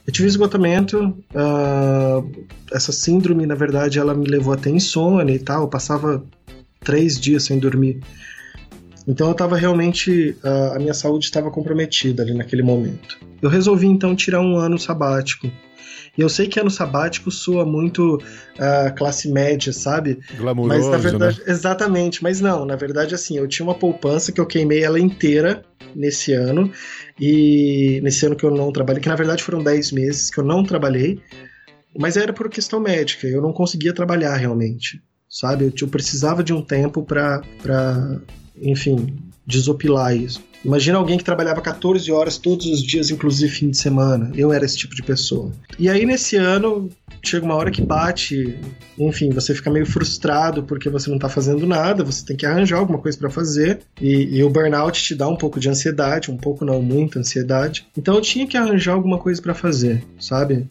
Eu tive esgotamento. Uh, essa síndrome, na verdade, ela me levou até insônia e tal. Eu passava três dias sem dormir. Então eu estava realmente. a minha saúde estava comprometida ali naquele momento. Eu resolvi então tirar um ano sabático. E eu sei que ano sabático soa muito uh, classe média, sabe? Glamuroso, mas na verdade, né? exatamente, mas não, na verdade assim, eu tinha uma poupança que eu queimei ela inteira nesse ano e nesse ano que eu não trabalhei, que na verdade foram 10 meses que eu não trabalhei, mas era por questão médica, eu não conseguia trabalhar realmente, sabe? Eu, eu precisava de um tempo para enfim, desopilar isso. Imagina alguém que trabalhava 14 horas todos os dias, inclusive fim de semana. Eu era esse tipo de pessoa. E aí, nesse ano, chega uma hora que bate, enfim, você fica meio frustrado porque você não tá fazendo nada, você tem que arranjar alguma coisa para fazer. E, e, o burnout te dá um pouco de ansiedade, um pouco não, muita ansiedade. Então eu tinha que arranjar alguma coisa para fazer, sabe?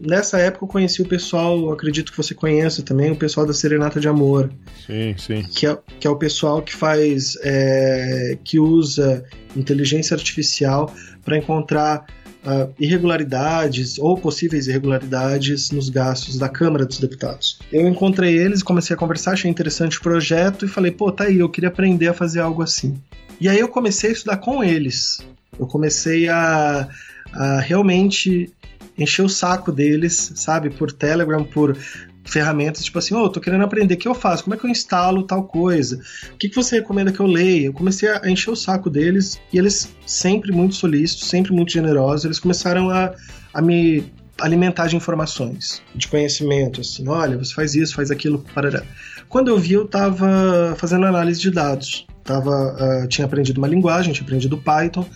nessa época eu conheci o pessoal, acredito que você conheça também, o pessoal da Serenata de Amor. Sim, sim. Que é, que é o pessoal que faz. É, que usa inteligência artificial para encontrar uh, irregularidades ou possíveis irregularidades nos gastos da Câmara dos Deputados. Eu encontrei eles, comecei a conversar, achei interessante o projeto e falei, pô, tá aí, eu queria aprender a fazer algo assim. E aí eu comecei a estudar com eles. Eu comecei a, a realmente encher o saco deles, sabe? Por Telegram, por, ferramentas, tipo assim, ô, oh, tô querendo aprender, o que eu faço? Como é que eu instalo tal coisa? O que, que você recomenda que eu leia? Eu comecei a encher o saco deles e eles sempre muito solícitos, sempre muito generosos, eles começaram a, a me alimentar de informações, de conhecimento, assim, olha, você faz isso, faz aquilo, parará. Quando eu vi, eu estava fazendo análise de dados, tava, uh, tinha aprendido uma linguagem, tinha aprendido Python,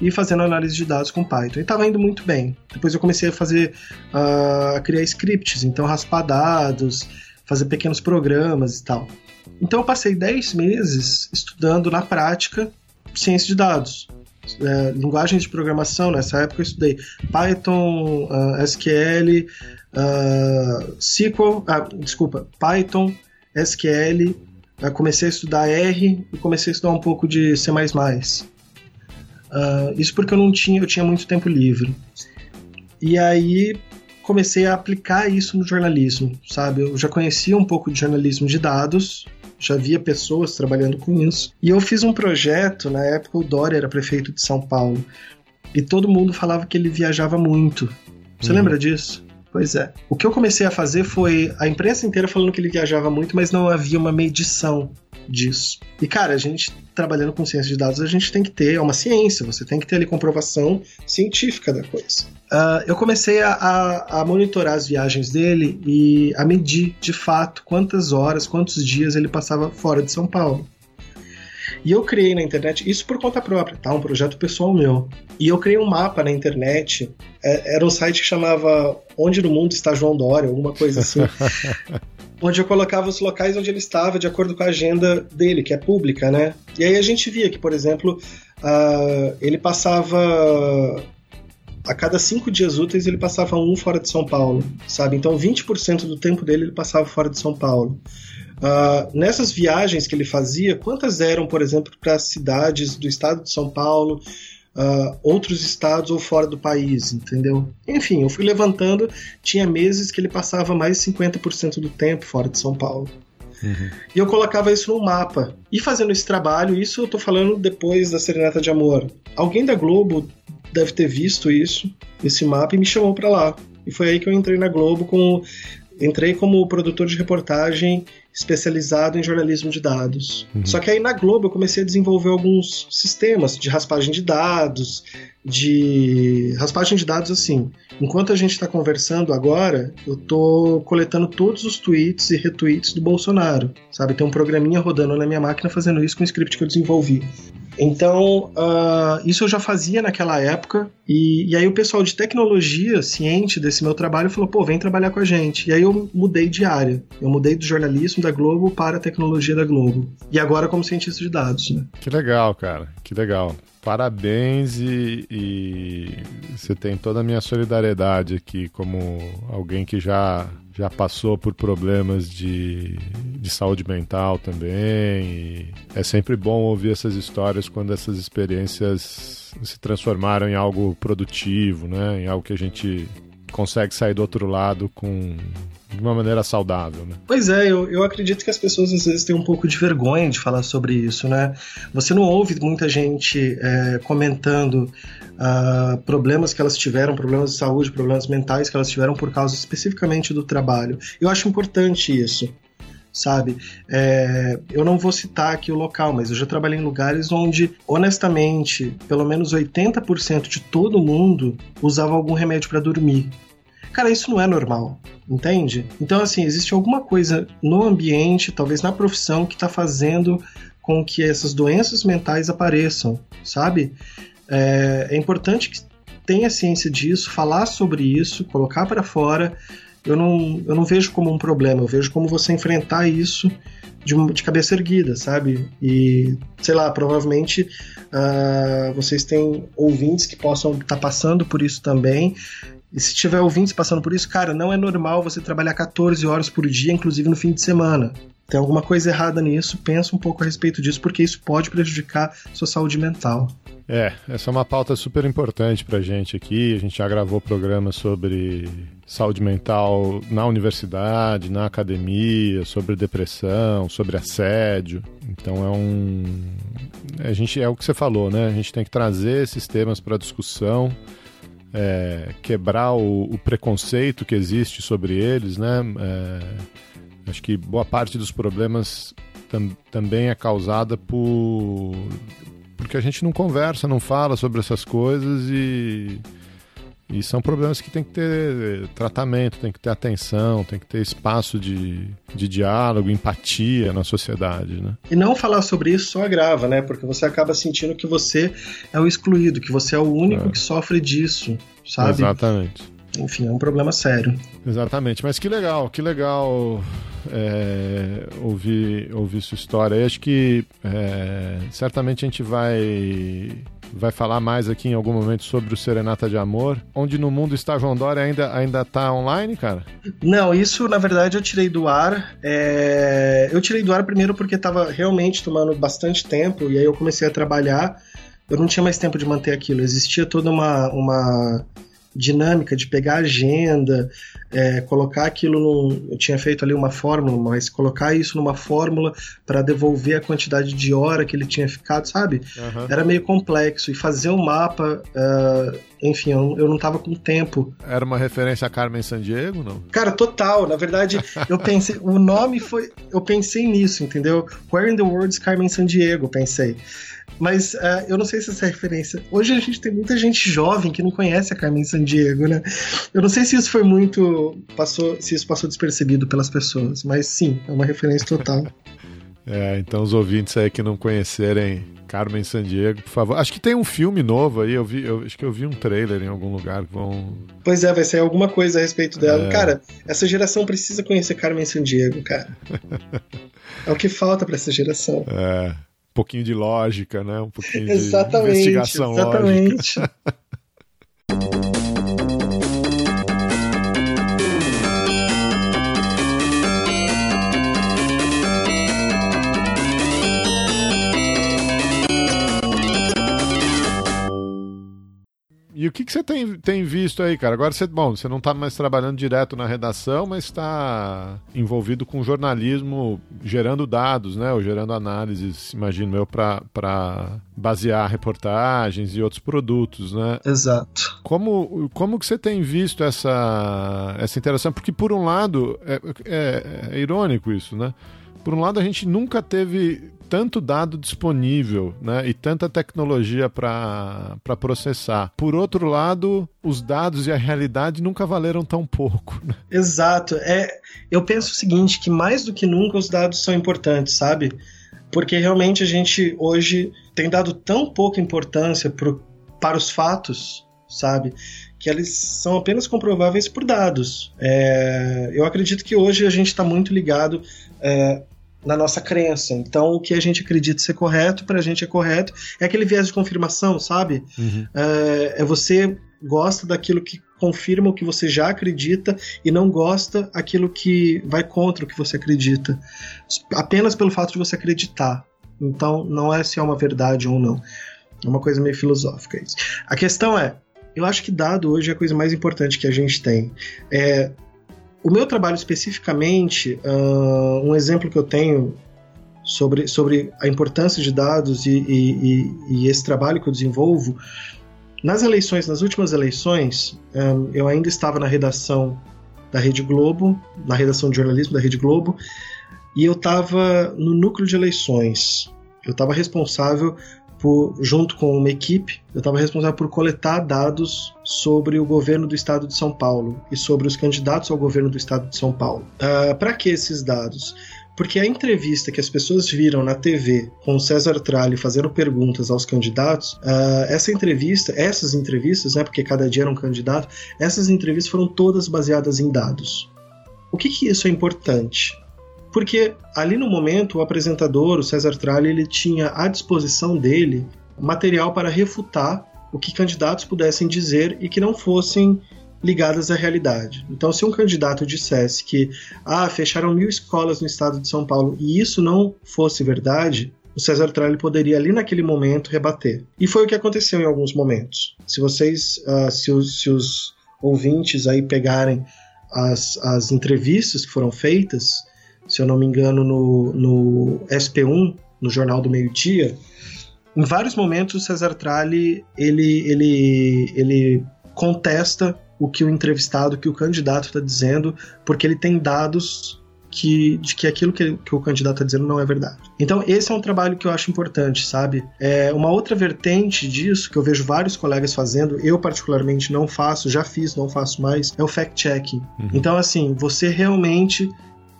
e fazendo análise de dados com Python. E estava indo muito bem. Depois eu comecei a fazer, a criar scripts, então raspar dados, fazer pequenos programas e tal. Então eu passei 10 meses estudando na prática ciência de dados é, linguagens de programação, nessa época eu estudei Python, uh, SQL, uh, SQL, ah, desculpa, Python, SQL, uh, comecei a estudar R e comecei a estudar um pouco de C++. Uh, isso porque eu não tinha, eu tinha muito tempo livre. E aí comecei a aplicar isso no jornalismo, sabe? Eu já conhecia um pouco de jornalismo de dados, já via pessoas trabalhando com isso. E eu fiz um projeto, na época o Dória era prefeito de São Paulo, e todo mundo falava que ele viajava muito. Você uhum. lembra disso? Pois é. O que eu comecei a fazer foi a imprensa inteira falando que ele viajava muito, mas não havia uma medição disso. E cara, a gente trabalhando com ciência de dados, a gente tem que ter, é uma ciência, você tem que ter ali comprovação científica da coisa. Uh, eu comecei a, a, a, monitorar as viagens dele e a medir de fato quantas horas, quantos dias ele passava fora de São Paulo. E eu criei na internet, isso por conta própria, tá? Um projeto pessoal meu. E eu criei um mapa na internet, é, era um site que chamava Onde no Mundo está João Dória, alguma coisa assim. onde eu colocava os locais onde ele estava de acordo com a agenda dele, que é pública, né? E aí a gente via que, por exemplo, uh, ele passava a cada cinco dias úteis ele passava um fora de São Paulo, sabe? Então 20% do tempo dele ele passava fora de São Paulo. Uh, nessas viagens que ele fazia, quantas eram, por exemplo, para cidades do estado de São Paulo, uh, outros estados ou fora do país, entendeu? Enfim, eu fui levantando, tinha meses que ele passava mais de 50% do tempo fora de São Paulo. Uhum. E eu colocava isso no mapa. E fazendo esse trabalho, isso eu tô falando depois da Serenata de Amor. Alguém da Globo deve ter visto isso, esse mapa, e me chamou para lá. E foi aí que eu entrei na Globo com entrei como produtor de reportagem especializado em jornalismo de dados. Uhum. Só que aí na Globo eu comecei a desenvolver alguns sistemas de raspagem de dados, de raspagem de dados assim. Enquanto a gente está conversando agora, eu estou coletando todos os tweets e retweets do Bolsonaro, sabe? Tem um programinha rodando na minha máquina fazendo isso com um script que eu desenvolvi. Então, uh, isso eu já fazia naquela época, e, e, aí o pessoal de tecnologia, ciente desse meu trabalho, falou: pô, vem trabalhar com a gente. E aí eu mudei de área. Eu mudei do jornalismo da Globo para a tecnologia da Globo. E agora como cientista de dados, né? Que legal, cara, que legal. Parabéns e, e você tem toda a minha solidariedade aqui, como alguém que já já passou por problemas de, de saúde mental também. é sempre bom ouvir essas histórias quando essas experiências se transformaram em algo produtivo, né? Em algo que a gente consegue sair do outro lado com de uma maneira saudável, né? Pois é, eu, eu acredito que as pessoas às vezes têm um pouco de vergonha de falar sobre isso, né? Você não ouve muita gente é, comentando uh, problemas que elas tiveram, problemas de saúde, problemas mentais que elas tiveram por causa especificamente do trabalho. Eu acho importante isso sabe? É, eu não vou citar aqui o local, mas eu já trabalhei em lugares onde, honestamente, pelo menos 80% de todo mundo usava algum remédio para dormir. Cara, isso não é normal, entende? Então, assim, existe alguma coisa no ambiente, talvez na profissão, que está fazendo com que essas doenças mentais apareçam, sabe? É, é importante que tenha ciência disso, falar sobre isso, colocar para fora. Eu não, eu não vejo como um problema, eu vejo como você enfrentar isso de, de cabeça erguida, sabe? E, sei lá, provavelmente uh, vocês têm ouvintes que possam estar tá passando por isso também. E se tiver ouvintes passando por isso, cara, não é normal você trabalhar 14 horas por dia, inclusive no fim de semana. Tem alguma coisa errada nisso, pensa um pouco a respeito disso, porque isso pode prejudicar sua saúde mental. É, essa é uma pauta super importante pra gente aqui. A gente já gravou programas sobre saúde mental na universidade, na academia, sobre depressão, sobre assédio. Então é um. A gente é o que você falou, né? A gente tem que trazer esses temas para discussão é, quebrar o, o, preconceito que existe sobre eles, né? É, acho que boa parte dos problemas tam, também é causada por porque a gente não conversa, não fala sobre essas coisas e e são problemas que tem que ter tratamento, tem que ter atenção, tem que ter espaço de, de diálogo, empatia na sociedade, né? E não falar sobre isso só agrava, né? Porque você acaba sentindo que você é o excluído, que você é o único é. que sofre disso, sabe? Exatamente. Enfim, é um problema sério. Exatamente, mas que legal, que legal é, ouvir, ouvir sua história. Eu acho que é, certamente a gente vai vai falar mais aqui em algum momento sobre o Serenata de Amor. Onde no mundo está João Dória ainda, ainda tá online, cara? Não, isso na verdade eu tirei do ar. É... Eu tirei do ar primeiro porque estava realmente tomando bastante tempo e aí eu comecei a trabalhar. Eu não tinha mais tempo de manter aquilo. Existia toda uma, uma dinâmica de pegar a agenda, é, colocar aquilo num. Eu tinha feito ali uma fórmula, mas colocar isso numa fórmula para devolver a quantidade de hora que ele tinha ficado, sabe? Uhum. Era meio complexo. E fazer o um mapa. Uh, enfim, eu, eu não tava com tempo. Era uma referência a Carmen Sandiego, não? Cara, total. Na verdade, eu pensei. o nome foi. Eu pensei nisso, entendeu? Where in the World is Carmen Sandiego? Pensei. Mas uh, eu não sei se essa é referência. Hoje a gente tem muita gente jovem que não conhece a Carmen Sandiego, né? Eu não sei se isso foi muito. passou Se isso passou despercebido pelas pessoas, mas sim, é uma referência total. é, então os ouvintes aí que não conhecerem Carmen Sandiego, por favor. Acho que tem um filme novo aí, eu vi, eu, acho que eu vi um trailer em algum lugar vão. Pois é, vai sair alguma coisa a respeito dela. É... Cara, essa geração precisa conhecer Carmen Sandiego, cara. é o que falta para essa geração. É pouquinho de lógica, né? Um pouquinho de investigação exatamente. lógica. E o que, que você tem, tem visto aí, cara? Agora você, bom, você não está mais trabalhando direto na redação, mas está envolvido com jornalismo, gerando dados, né? Ou gerando análises, imagino eu, para basear reportagens e outros produtos, né? Exato. Como, como que você tem visto essa, essa interação? Porque, por um lado, é, é, é irônico isso, né? Por um lado, a gente nunca teve tanto dado disponível né, e tanta tecnologia para processar. Por outro lado, os dados e a realidade nunca valeram tão pouco. Né? Exato. É, eu penso o seguinte, que mais do que nunca os dados são importantes, sabe? Porque realmente a gente hoje tem dado tão pouca importância pro, para os fatos, sabe? Que eles são apenas comprováveis por dados. É, eu acredito que hoje a gente está muito ligado é, na nossa crença. Então, o que a gente acredita ser correto, para a gente é correto. É aquele viés de confirmação, sabe? Uhum. É, é, você gosta daquilo que confirma o que você já acredita e não gosta aquilo que vai contra o que você acredita. Apenas pelo fato de você acreditar. Então, não é se é uma verdade ou não. É uma coisa meio filosófica isso. A questão é, eu acho que dado hoje é a coisa mais importante que a gente tem. É, o meu trabalho especificamente, uh, um exemplo que eu tenho sobre, sobre a importância de dados e, e, e, esse trabalho que eu desenvolvo, nas eleições, nas últimas eleições, um, eu ainda estava na redação da Rede Globo, na redação de jornalismo da Rede Globo, e eu estava no núcleo de eleições. Eu estava responsável por, junto com uma equipe, eu estava responsável por coletar dados sobre o governo do estado de São Paulo e sobre os candidatos ao governo do estado de São Paulo. Uh, ah, Para que esses dados? Porque a entrevista que as pessoas viram na TV com o César Tralli fazendo perguntas aos candidatos, uh, essa entrevista, essas entrevistas, né, porque cada dia era um candidato, essas entrevistas foram todas baseadas em dados. O que, que isso é importante? Porque ali no momento o apresentador, o César Tralli, ele tinha à disposição dele material para refutar o que candidatos pudessem dizer e que não fossem ligadas à realidade. Então, se um candidato dissesse que ah, fecharam mil escolas no estado de São Paulo e isso não fosse verdade, o César Tralli poderia ali naquele momento rebater. E foi o que aconteceu em alguns momentos. Se vocês, uh, se, os, se os ouvintes aí pegarem as, as entrevistas que foram feitas, se eu não me engano, no, no SP1, no Jornal do Meio-Dia, em vários momentos o Cesar Tralli ele, ele, ele contesta o que o entrevistado, o que o candidato está dizendo, porque ele tem dados que, de que aquilo que, que o candidato está dizendo não é verdade. Então, esse é um trabalho que eu acho importante, sabe? É uma outra vertente disso, que eu vejo vários colegas fazendo, eu particularmente não faço, já fiz, não faço mais, é o fact-checking. Uhum. Então, assim, você realmente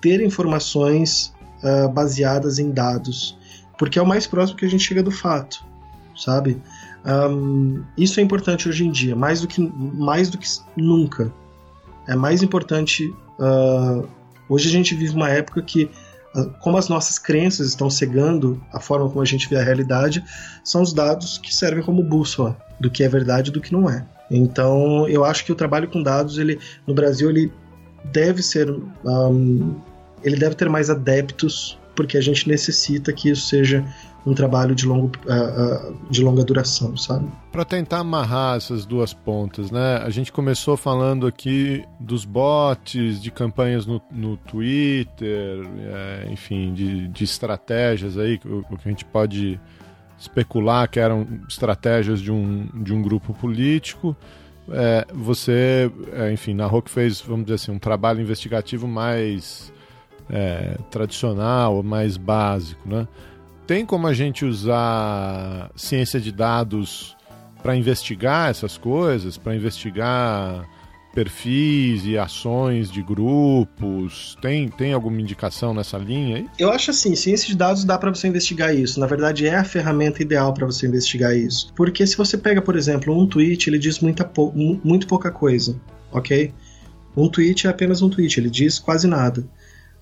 ter informações uh, baseadas em dados, porque é o mais próximo que a gente chega do fato, sabe? Um, isso é importante hoje em dia, mais do que, mais do que nunca. É mais importante uh, Hoje a gente vive uma época que, ah, como as nossas crenças estão cegando a forma como a gente vê a realidade, são os dados que servem como bússola do que é verdade e do que não é. Então, eu acho que o trabalho com dados, ele no Brasil, ele deve ser, um, ele deve ter mais adeptos, porque a gente necessita que isso seja um trabalho de, longo, uh, uh, de longa duração, sabe? Para tentar amarrar essas duas pontas, né? A gente começou falando aqui dos bots, de campanhas no, no Twitter, é, enfim, de, de estratégias aí, o, o que a gente pode especular que eram estratégias de um, de um grupo político. É, você, é, enfim, na Rock fez, vamos dizer assim, um trabalho investigativo mais é, tradicional, mais básico, né? Tem como a gente usar ciência de dados para investigar essas coisas, para investigar perfis e ações de grupos? Tem, tem alguma indicação nessa linha aí? Eu acho assim, ciência de dados dá para você investigar isso. Na verdade, é a ferramenta ideal para você investigar isso. Porque se você pega, por exemplo, um tweet, ele diz muita pou muito pouca coisa, ok? Um tweet é apenas um tweet, ele diz quase nada.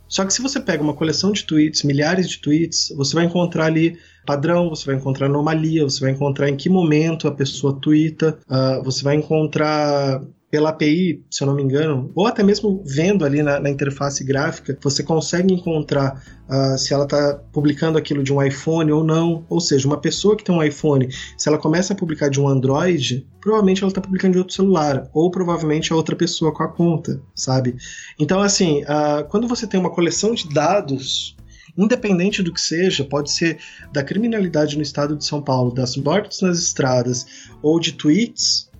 Só que se você pega uma coleção de tweets, milhares de tweets, você vai encontrar ali padrão, você vai encontrar anomalia, você vai encontrar em que momento a pessoa twitta, uh, você vai encontrar pela API, se eu não me engano, ou até mesmo vendo ali na, na interface gráfica, você consegue encontrar uh, se ela está publicando aquilo de um iPhone ou não. Ou seja, uma pessoa que tem um iPhone, se ela começa a publicar de um Android, provavelmente ela está publicando de outro celular, ou provavelmente é outra pessoa com a conta, sabe? Então, assim, uh, quando você tem uma coleção de dados independente do que seja, pode ser da criminalidade no estado de São Paulo, das mortes nas estradas ou de tweets,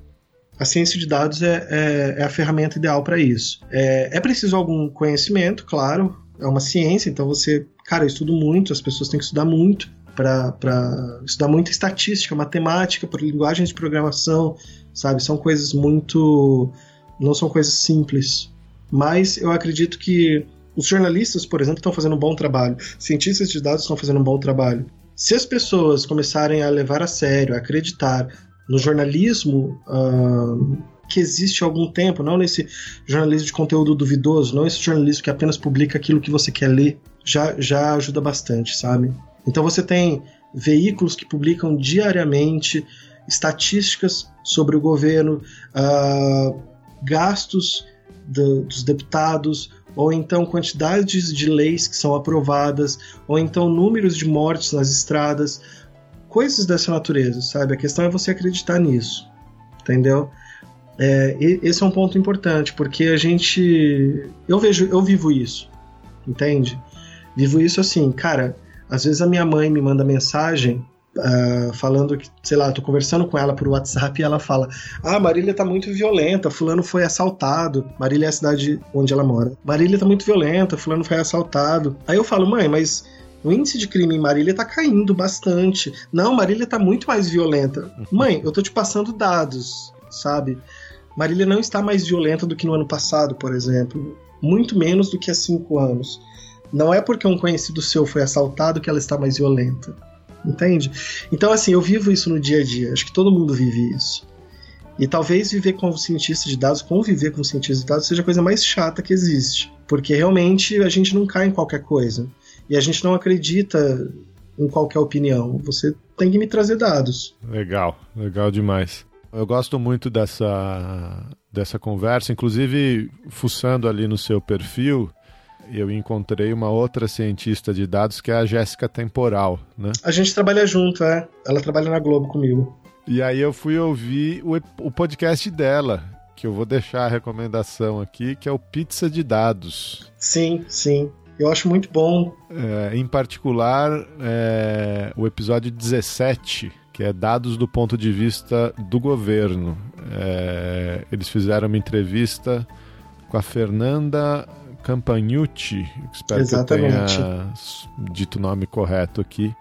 a ciência de dados é, é, é a ferramenta ideal para isso. É, é preciso algum conhecimento, claro, é uma ciência, então você, cara, eu estudo muito, as pessoas têm que estudar muito para estudar muita estatística, matemática, por linguagem de programação, sabe? São coisas muito. não são coisas simples. Mas eu acredito que os jornalistas, por exemplo, estão fazendo um bom trabalho, cientistas de dados estão fazendo um bom trabalho. Se as pessoas começarem a levar a sério, a acreditar no jornalismo uh, que existe há algum tempo, não nesse jornalismo de conteúdo duvidoso, não esse jornalismo que apenas publica aquilo que você quer ler, já, já ajuda bastante, sabe? Então você tem veículos que publicam diariamente estatísticas sobre o governo, uh, gastos do, dos deputados, ou então quantidades de leis que são aprovadas, ou então números de mortes nas estradas, coisas dessa natureza, sabe? A questão é você acreditar nisso, entendeu? É, esse é um ponto importante, porque a gente. Eu vejo, eu vivo isso, entende? Vivo isso assim, cara. Às vezes a minha mãe me manda mensagem uh, falando que, sei lá, tô conversando com ela por WhatsApp e ela fala: Ah, Marília tá muito violenta, Fulano foi assaltado. Marília é a cidade onde ela mora. Marília tá muito violenta, Fulano foi assaltado. Aí eu falo, mãe, mas o índice de crime em Marília está caindo bastante. Não, Marília está muito mais violenta. Mãe, eu tô te passando dados, sabe? Marília não está mais violenta do que no ano passado, por exemplo. Muito menos do que há cinco anos. Não é porque um conhecido seu foi assaltado que ela está mais violenta. Entende? Então, assim, eu vivo isso no dia a dia. Acho que todo mundo vive isso. E talvez viver com um cientista de dados, conviver com um cientista de dados, seja a coisa mais chata que existe. Porque realmente a gente não cai em qualquer coisa. E a gente não acredita em qualquer opinião. Você tem que me trazer dados. Legal, legal demais. Eu gosto muito dessa, dessa conversa, inclusive fuçando ali no seu perfil, eu encontrei uma outra cientista de dados que é a Jéssica Temporal, né? A gente trabalha junto, é. Ela trabalha na Globo comigo. E aí eu fui ouvir o, o podcast dela, que eu vou deixar a recomendação aqui, que é o Pizza de Dados. Sim, sim. Eu acho muito bom. É, em particular, é, o episódio 17, que é dados do ponto de vista do governo. É, eles fizeram uma entrevista com a Fernanda Campagnucci, espero Exatamente. que eu tenha dito o nome correto aqui.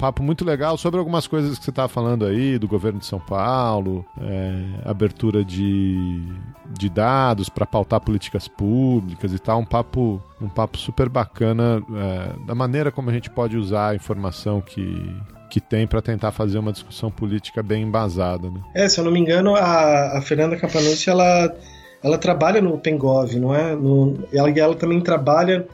Papo muito legal sobre algumas coisas que você estava falando aí, do governo de São Paulo, é, abertura de, de dados para pautar políticas públicas e tal. Um papo, um papo super bacana é, da maneira como a gente pode usar a informação que, que tem para tentar fazer uma discussão política bem embasada. Né? É, se eu não me engano, a, a Fernanda Campanucci, ela, ela trabalha no Pengov, não é? No, ela, ela também trabalha,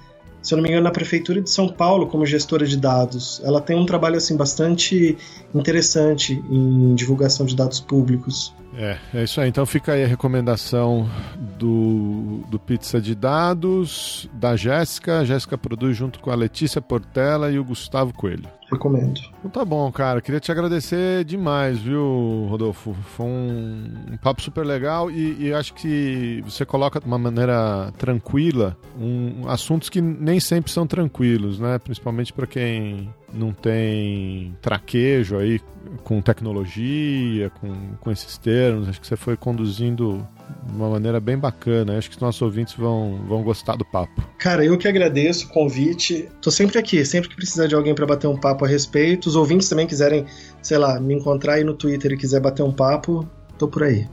se eu não me engano, na prefeitura de São Paulo como gestora de dados. Ela tem um trabalho assim bastante interessante em divulgação de dados públicos. É, é isso aí. Então fica aí a recomendação do, do Pizza de Dados, da Jéssica. Jéssica produz junto com a Letícia Portela e o Gustavo Coelho. Recomendo. Então tá bom, cara. Queria te agradecer demais, viu, Rodolfo? Foi um, um papo super legal e, e, acho que você coloca de uma maneira tranquila um, assuntos que nem sempre são tranquilos, né? Principalmente para quem não tem traquejo aí com tecnologia, com, com esses termos. Acho que você foi conduzindo de uma maneira bem bacana. Acho que os nossos ouvintes vão, vão gostar do papo. Cara, eu que agradeço o convite. Tô sempre aqui, sempre que precisar de alguém para bater um papo a respeito. Os ouvintes também quiserem, sei lá, me encontrar aí no Twitter e quiser bater um papo, tô por aí.